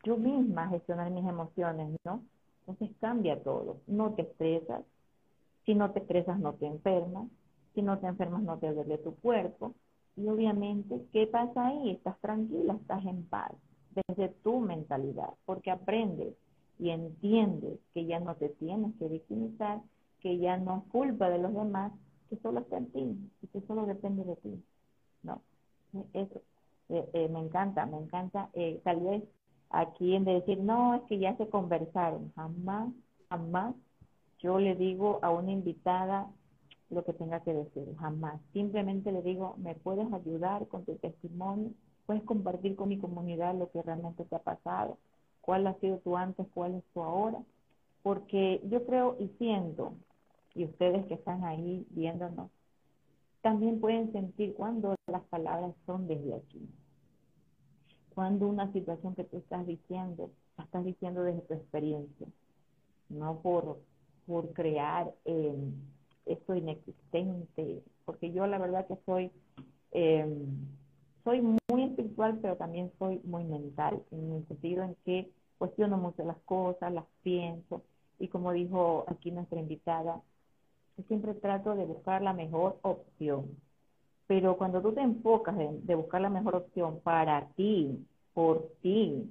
yo misma gestionar mis emociones, ¿no? Entonces cambia todo, no te estresas, si no te estresas no te enfermas, si no te enfermas no te duele tu cuerpo, y obviamente, ¿qué pasa ahí? Estás tranquila, estás en paz, desde tu mentalidad, porque aprendes y entiendes que ya no te tienes que victimizar, que ya no es culpa de los demás, que solo está en ti y que solo depende de ti. ¿no? Eso eh, eh, me encanta, me encanta. Eh, tal vez aquí en de decir, no, es que ya se conversaron. Jamás, jamás yo le digo a una invitada, lo que tenga que decir, jamás. Simplemente le digo, ¿me puedes ayudar con tu testimonio? ¿Puedes compartir con mi comunidad lo que realmente te ha pasado? ¿Cuál ha sido tu antes? ¿Cuál es tu ahora? Porque yo creo y siento, y ustedes que están ahí viéndonos, también pueden sentir cuando las palabras son desde aquí. Cuando una situación que tú estás diciendo, la estás diciendo desde tu experiencia, no por, por crear... Eh, esto inexistente, porque yo la verdad que soy, eh, soy muy espiritual, pero también soy muy mental, en el sentido en que cuestiono mucho las cosas, las pienso, y como dijo aquí nuestra invitada, siempre trato de buscar la mejor opción. Pero cuando tú te enfocas en, de buscar la mejor opción para ti, por ti,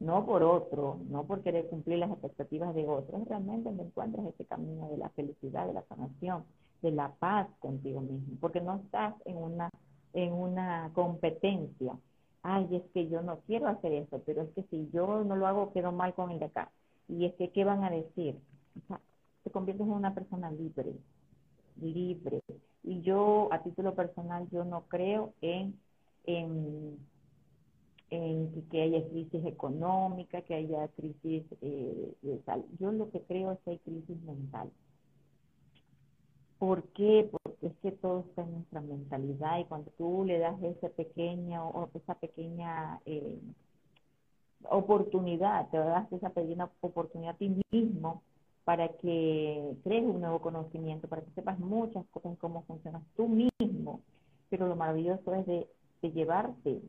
no por otro, no por querer cumplir las expectativas de otros, realmente me encuentras ese camino de la felicidad, de la sanación, de la paz contigo mismo, porque no estás en una, en una competencia. Ay, es que yo no quiero hacer eso, pero es que si yo no lo hago, quedo mal con el de acá. Y es que, ¿qué van a decir? O sea, te conviertes en una persona libre, libre. Y yo, a título personal, yo no creo en, que haya crisis económica, que haya crisis eh, de salud. Yo lo que creo es que hay crisis mental. ¿Por qué? Porque es que todo está en nuestra mentalidad y cuando tú le das esa pequeña o esa pequeña eh, oportunidad, te das esa pequeña oportunidad a ti mismo para que crees un nuevo conocimiento, para que sepas muchas cosas en cómo funcionas tú mismo. Pero lo maravilloso es de, llevarte,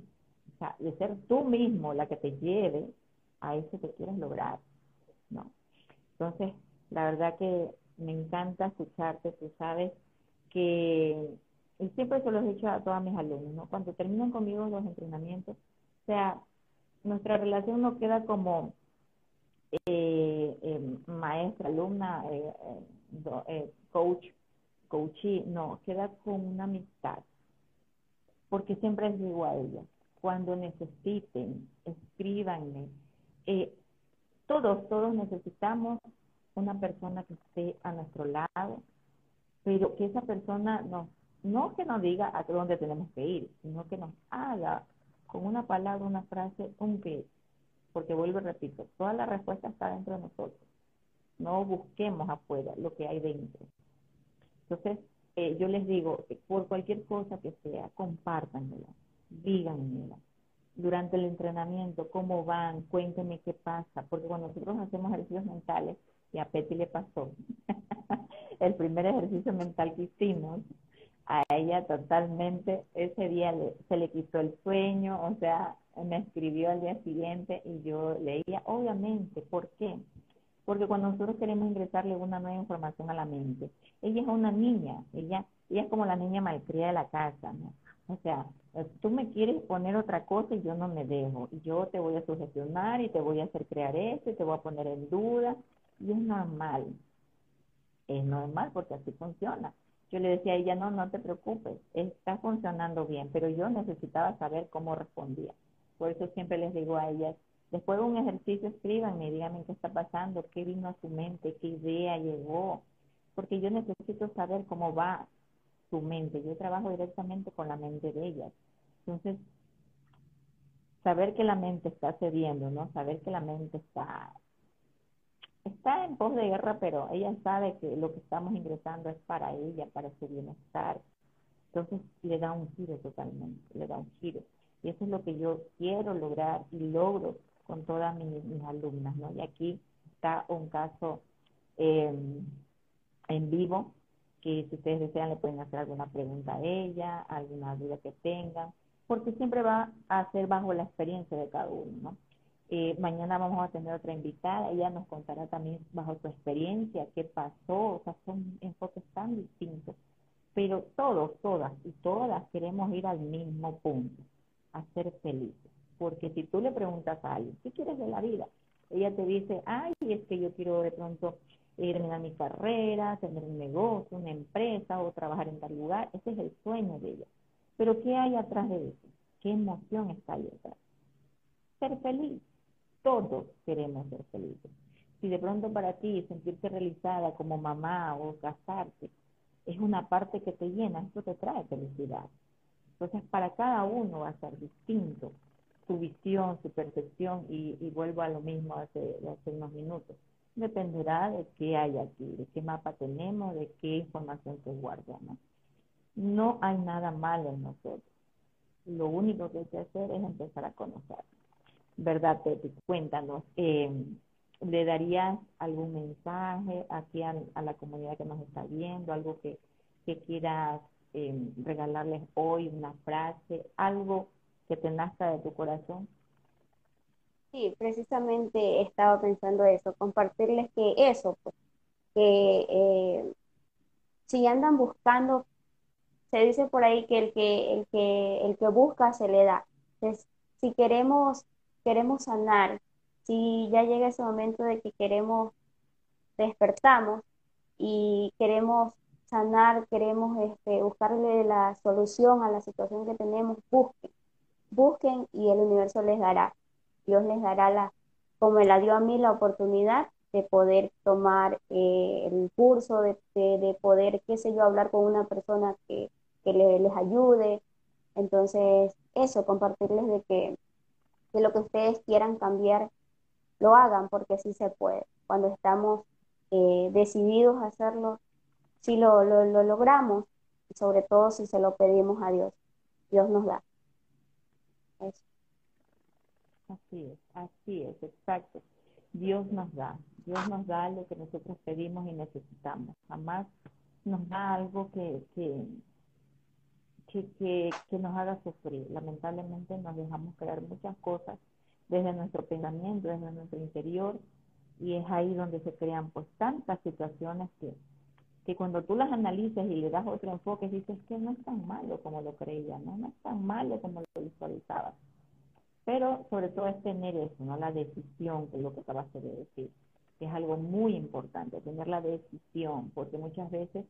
sea, de ser tú mismo la que te lleve a eso que quieres lograr, ¿no? Entonces, la verdad que me encanta escucharte, tú sabes que y siempre se lo he dicho a todas mis alumnos, ¿no? Cuando terminan conmigo los entrenamientos, o sea, nuestra relación no queda como eh, eh, maestra, alumna, eh, eh coach, coachee, no, queda con una amistad, porque siempre digo a ella, cuando necesiten, escríbanme, todos, todos necesitamos una persona que esté a nuestro lado, pero que esa persona nos, no que nos diga a dónde tenemos que ir, sino que nos haga con una palabra, una frase, un qué. Porque vuelvo y repito, toda la respuesta está dentro de nosotros. No busquemos afuera lo que hay dentro. Entonces, eh, yo les digo, por cualquier cosa que sea, compártanmela, díganmela. Durante el entrenamiento, cómo van, cuéntenme qué pasa, porque cuando nosotros hacemos ejercicios mentales, y a Petty le pasó, el primer ejercicio mental que hicimos, a ella totalmente, ese día se le quitó el sueño, o sea, me escribió al día siguiente y yo leía, obviamente, ¿por qué? Porque cuando nosotros queremos ingresarle una nueva información a la mente, ella es una niña, ella, ella es como la niña malcriada de la casa, ¿no? O sea, tú me quieres poner otra cosa y yo no me dejo, y yo te voy a sugestionar y te voy a hacer crear esto y te voy a poner en duda, y es normal, es normal porque así funciona. Yo le decía a ella, no, no te preocupes, está funcionando bien, pero yo necesitaba saber cómo respondía. Por eso siempre les digo a ellas, después de un ejercicio escríbanme, díganme qué está pasando, qué vino a su mente, qué idea llegó, porque yo necesito saber cómo va su mente. Yo trabajo directamente con la mente de ellas. Entonces, saber que la mente está cediendo, ¿no? Saber que la mente está está en pos de guerra, pero ella sabe que lo que estamos ingresando es para ella, para su bienestar. Entonces le da un giro totalmente, le da un giro. Y eso es lo que yo quiero lograr y logro con todas mis, alumnas, ¿no? Y aquí está un caso em, en vivo que si ustedes desean le pueden hacer alguna pregunta a ella, alguna duda que tengan, porque siempre va a ser bajo la experiencia de cada uno, ¿no? Eh, mañana vamos a tener otra invitada, ella nos contará también bajo su experiencia qué pasó, o sea, son enfoques tan distintos, pero todos, todas y todas queremos ir al mismo punto, a ser felices, porque si tú le preguntas a alguien, ¿qué quieres de la vida? Ella te dice, ay, es que yo quiero de pronto terminar mi carrera, tener un negocio, una empresa o trabajar en tal lugar, ese es el sueño de ella. Pero ¿qué hay atrás de eso? ¿Qué emoción está ahí atrás? Ser feliz todos queremos ser felices. Si de pronto para ti sentirte realizada como mamá o casarte es una parte que te llena, eso te trae felicidad. Entonces, para cada uno va a ser distinto su visión, su percepción, y, vuelvo a lo mismo hace, hace unos minutos. Dependerá de qué hay aquí, de qué mapa tenemos, de qué información se guarda. ¿no? hay nada malo en nosotros. Lo único que hay que hacer es empezar a conocernos. ¿verdad, Pepe? Cuéntanos, eh, ¿le darías algún mensaje aquí a, la comunidad que nos está viendo, algo que, quieras eh, regalarles hoy, una frase, algo que te nazca de tu corazón? Sí, precisamente he estado pensando eso, compartirles que eso, pues, que eh, si andan buscando, se dice por ahí que el que, el que, el que busca se le da. Entonces, si queremos queremos sanar, si ya llega ese momento de que queremos, despertamos y queremos sanar, queremos este, buscarle la solución a la situación que tenemos, busquen, busquen y el universo les dará. Dios les dará la, como me la dio a mí la oportunidad de poder tomar eh, el curso, de, de, poder, qué sé yo, hablar con una persona que, que les ayude. Entonces, eso, compartirles de que, de lo que ustedes quieran cambiar, lo hagan, porque sí se puede. Cuando estamos eh, decididos a hacerlo, sí lo, lo, logramos, y sobre todo si se lo pedimos a Dios. Dios nos da. Así es, así es, exacto. Dios nos da, Dios nos da lo que nosotros pedimos y necesitamos. Jamás nos da algo que, que, que, que, nos haga sufrir. Lamentablemente nos dejamos crear muchas cosas desde nuestro pensamiento, desde nuestro interior, y es ahí donde se crean pues tantas situaciones que, que cuando tú las analizas y le das otro enfoque, dices que no es tan malo como lo creía, ¿no? No es tan malo como lo visualizaba. Pero sobre todo es tener eso, ¿no? La decisión, que es lo que acabaste de decir, que es algo muy importante, tener la decisión, porque muchas veces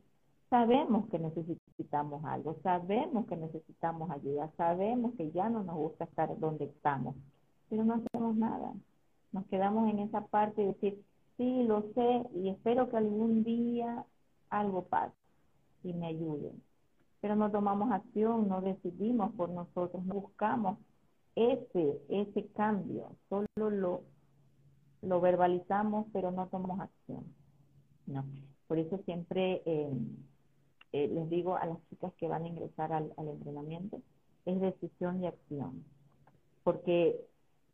sabemos que necesitamos algo, sabemos que necesitamos ayuda, sabemos que ya no nos gusta estar donde estamos, pero no hacemos nada. Nos quedamos en esa parte de decir, sí, lo sé y espero que algún día algo pase y me ayuden. Pero no tomamos acción, no decidimos por nosotros, no buscamos ese, ese cambio, solo lo, lo verbalizamos, pero no tomamos acción. No. Por eso siempre eh, eh, les digo a las chicas que van a ingresar al, al entrenamiento, es decisión y acción. Porque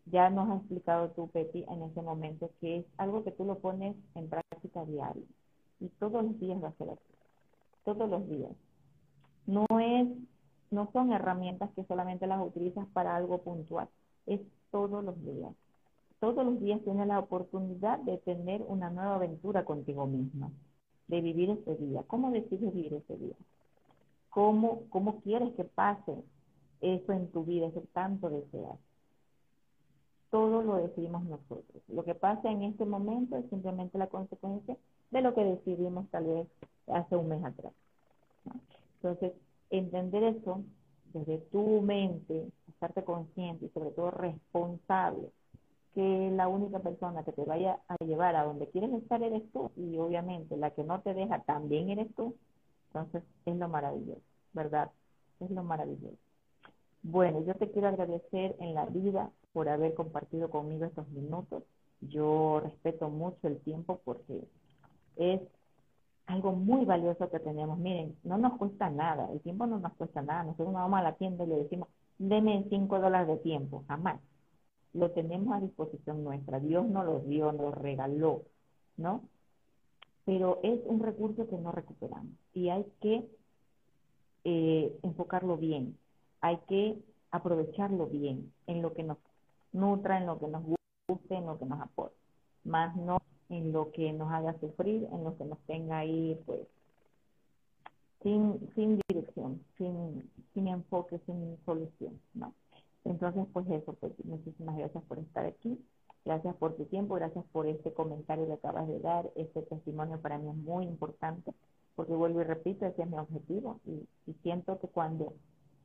ya nos has explicado tú, Peti, en ese momento que es algo que tú lo pones en práctica diaria. Y todos los días va a ser así. Todos los días. No es no son herramientas que solamente las utilizas para algo puntual, es todos los días. Todos los días tienes la oportunidad de tener una nueva aventura contigo misma, de vivir ese día. ¿Cómo decides vivir ese día? ¿Cómo, cómo quieres que pase eso en tu vida, eso tanto deseas? Todo lo decidimos nosotros. Lo que pasa en este momento es simplemente la consecuencia de lo que decidimos tal vez hace un mes atrás. Entonces, entender eso desde tu mente, estarte consciente y sobre todo responsable, que la única persona que te vaya a llevar a donde quieres estar eres tú y obviamente la que no te deja también eres tú, entonces es lo maravilloso, ¿verdad? Es lo maravilloso. Bueno, yo te quiero agradecer en la vida por haber compartido conmigo estos minutos. Yo respeto mucho el tiempo porque es algo muy valioso que tenemos. Miren, no nos cuesta nada, el tiempo no nos cuesta nada. Nosotros no vamos a la tienda y le decimos, deme cinco dólares de tiempo, jamás. Lo tenemos a disposición nuestra. Dios nos lo dio, nos lo regaló, ¿no? Pero es un recurso que no recuperamos y hay que eh, enfocarlo bien, hay que aprovecharlo bien en lo que nos nutra, en lo que nos guste, en lo que nos aporte, más no en lo que nos haga sufrir, en lo que nos tenga ahí, pues, sin, sin dirección, sin, sin enfoque, sin solución, ¿no? Entonces, pues eso, pues muchísimas gracias por estar aquí, gracias por tu tiempo, gracias por este comentario que acabas de dar, este testimonio para mí es muy importante, porque vuelvo y repito, ese es mi objetivo, y, y siento que cuando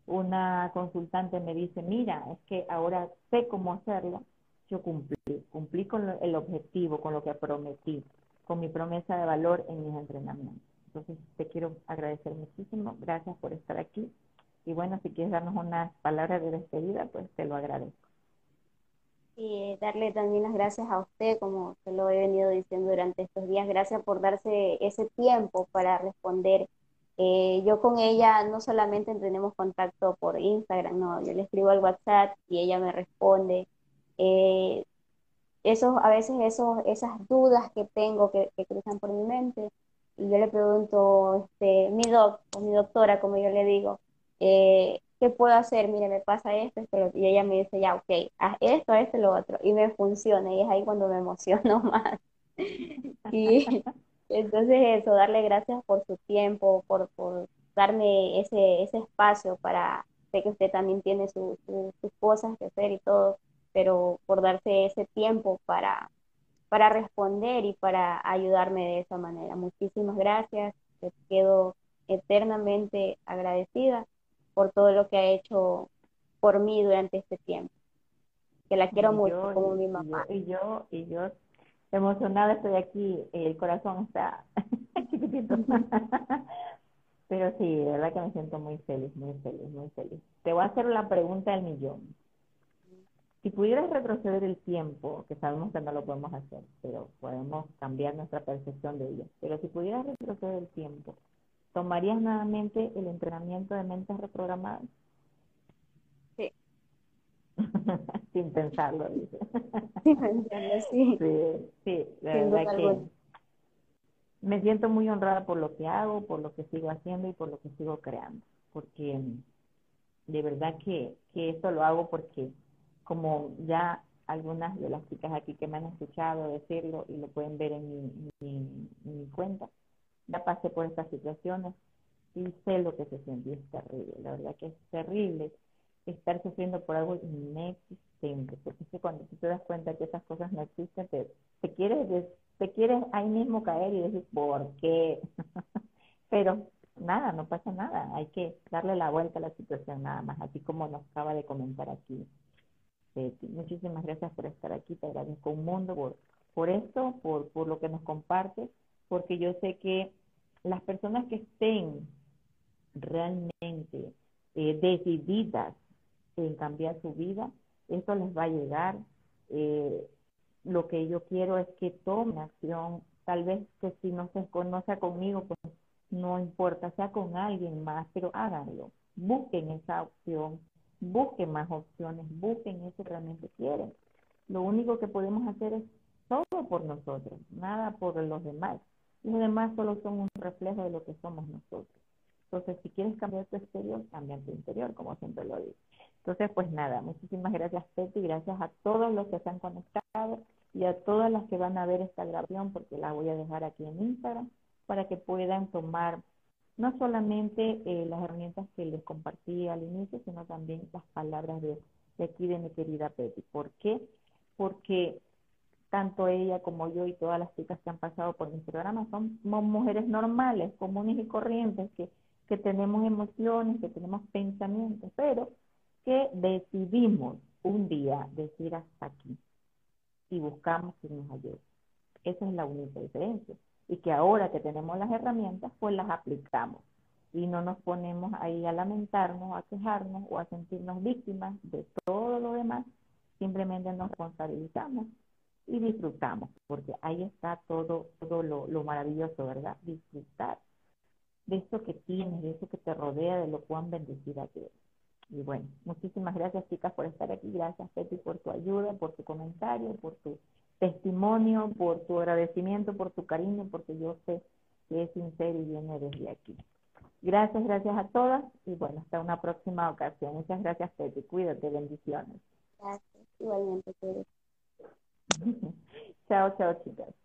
una consultante me dice, mira, es que ahora sé cómo hacerlo, yo cumplí, cumplí con el objetivo, con lo que prometí, con mi promesa de valor en mis entrenamientos. Entonces, te quiero agradecer muchísimo, gracias por estar aquí. Y bueno, si quieres darnos unas palabras de despedida, pues te lo agradezco. Y darle también las gracias a usted, como te lo he venido diciendo durante estos días. Gracias por darse ese tiempo para responder. Eh, yo con ella no solamente tenemos contacto por Instagram, no, yo le escribo al WhatsApp y ella me responde eh, esos, a veces esos, esas dudas que tengo que, cruzan por mi mente, y yo le pregunto, este, mi doc o mi doctora, como yo le digo, eh, ¿qué puedo hacer? Mire, me pasa esto, y ella me dice, ya, ok, haz esto, esto, lo otro, y me funciona, y es ahí cuando me emociono más. y entonces eso, darle gracias por su tiempo, por, por darme ese, ese espacio para, sé que usted también tiene sus cosas que hacer y todo, pero por darse ese tiempo para, para responder y para ayudarme de esa manera. Muchísimas gracias usted. Quedo eternamente agradecida por todo lo que ha hecho por mí durante este tiempo. Que la quiero mucho como mi mamá. Y yo, y yo, emocionada estoy aquí, el corazón está chiquitito. Pero sí, de verdad que me siento muy feliz, muy feliz, muy feliz. Te voy a hacer la pregunta del millón. Si pudieras retroceder el tiempo, que sabemos que no lo podemos hacer, pero podemos cambiar nuestra percepción de ello, pero si pudieras retroceder el tiempo, ¿tomarías nuevamente el entrenamiento de mentes reprogramadas? Sí. Sin pensarlo, dice. Sin pensarlo, sí. Sí, sí, la verdad que me siento muy honrada por lo que hago, por lo que sigo haciendo y por lo que sigo creando, porque de verdad que, que esto lo hago porque como ya algunas de las chicas aquí que me han escuchado decirlo y lo pueden ver en mi, cuenta, ya pasé por estas situaciones y sé lo que se siente es terrible, la verdad que es terrible estar sufriendo por algo inexistente, porque es que cuando tú te das cuenta que esas cosas no existen, te, te quieres te quieres ahí mismo caer y decir, ¿por qué? Pero nada, no pasa nada, hay que darle la vuelta a la situación nada más, así como nos acaba de comentar aquí. Muchísimas gracias por estar aquí, te agradezco un mundo por, por esto, por, por lo que nos comparte, porque yo sé que las personas que estén realmente eh, decididas en cambiar su vida, esto les va a llegar. Eh, lo que yo quiero es que tomen acción, tal vez que si no se conoce conmigo, pues no importa, sea con alguien más, pero háganlo, busquen esa opción, busquen más opciones, busquen eso que realmente quieren. Lo único que podemos hacer es todo por nosotros, nada por los demás. Los demás solo son un reflejo de lo que somos nosotros. Entonces, si quieres cambiar tu exterior, cambia tu interior, como siempre lo digo. Entonces, pues nada, muchísimas gracias, Peti, gracias a todos los que se han conectado y a todas las que van a ver esta grabación, porque la voy a dejar aquí en Instagram, para que puedan tomar no solamente eh, las herramientas que les compartí al inicio, sino también las palabras de, aquí de mi querida Peti. ¿Por qué? Porque tanto ella como yo y todas las chicas que han pasado por mi programa son, mujeres normales, comunes y corrientes, que, que tenemos emociones, que tenemos pensamientos, pero que decidimos un día decir hasta aquí y buscamos que nos ayude. Esa es la única diferencia. Y que ahora que tenemos las herramientas, pues las aplicamos. Y no nos ponemos ahí a lamentarnos, a quejarnos o a sentirnos víctimas de todo lo demás. Simplemente nos responsabilizamos y disfrutamos, porque ahí está todo, todo lo, lo maravilloso, ¿verdad? Disfrutar de eso que tienes, de eso que te rodea, de lo cuán bendecida eres. Y bueno, muchísimas gracias chicas por estar aquí. Gracias Peti por tu ayuda, por tu comentario, por tu testimonio, por tu agradecimiento, por tu cariño, porque yo sé que es sincero y viene desde aquí. Gracias, gracias a todas y bueno, hasta una próxima ocasión. Muchas gracias Peti. Cuídate, bendiciones. Gracias, igualmente. chao, chao chicas.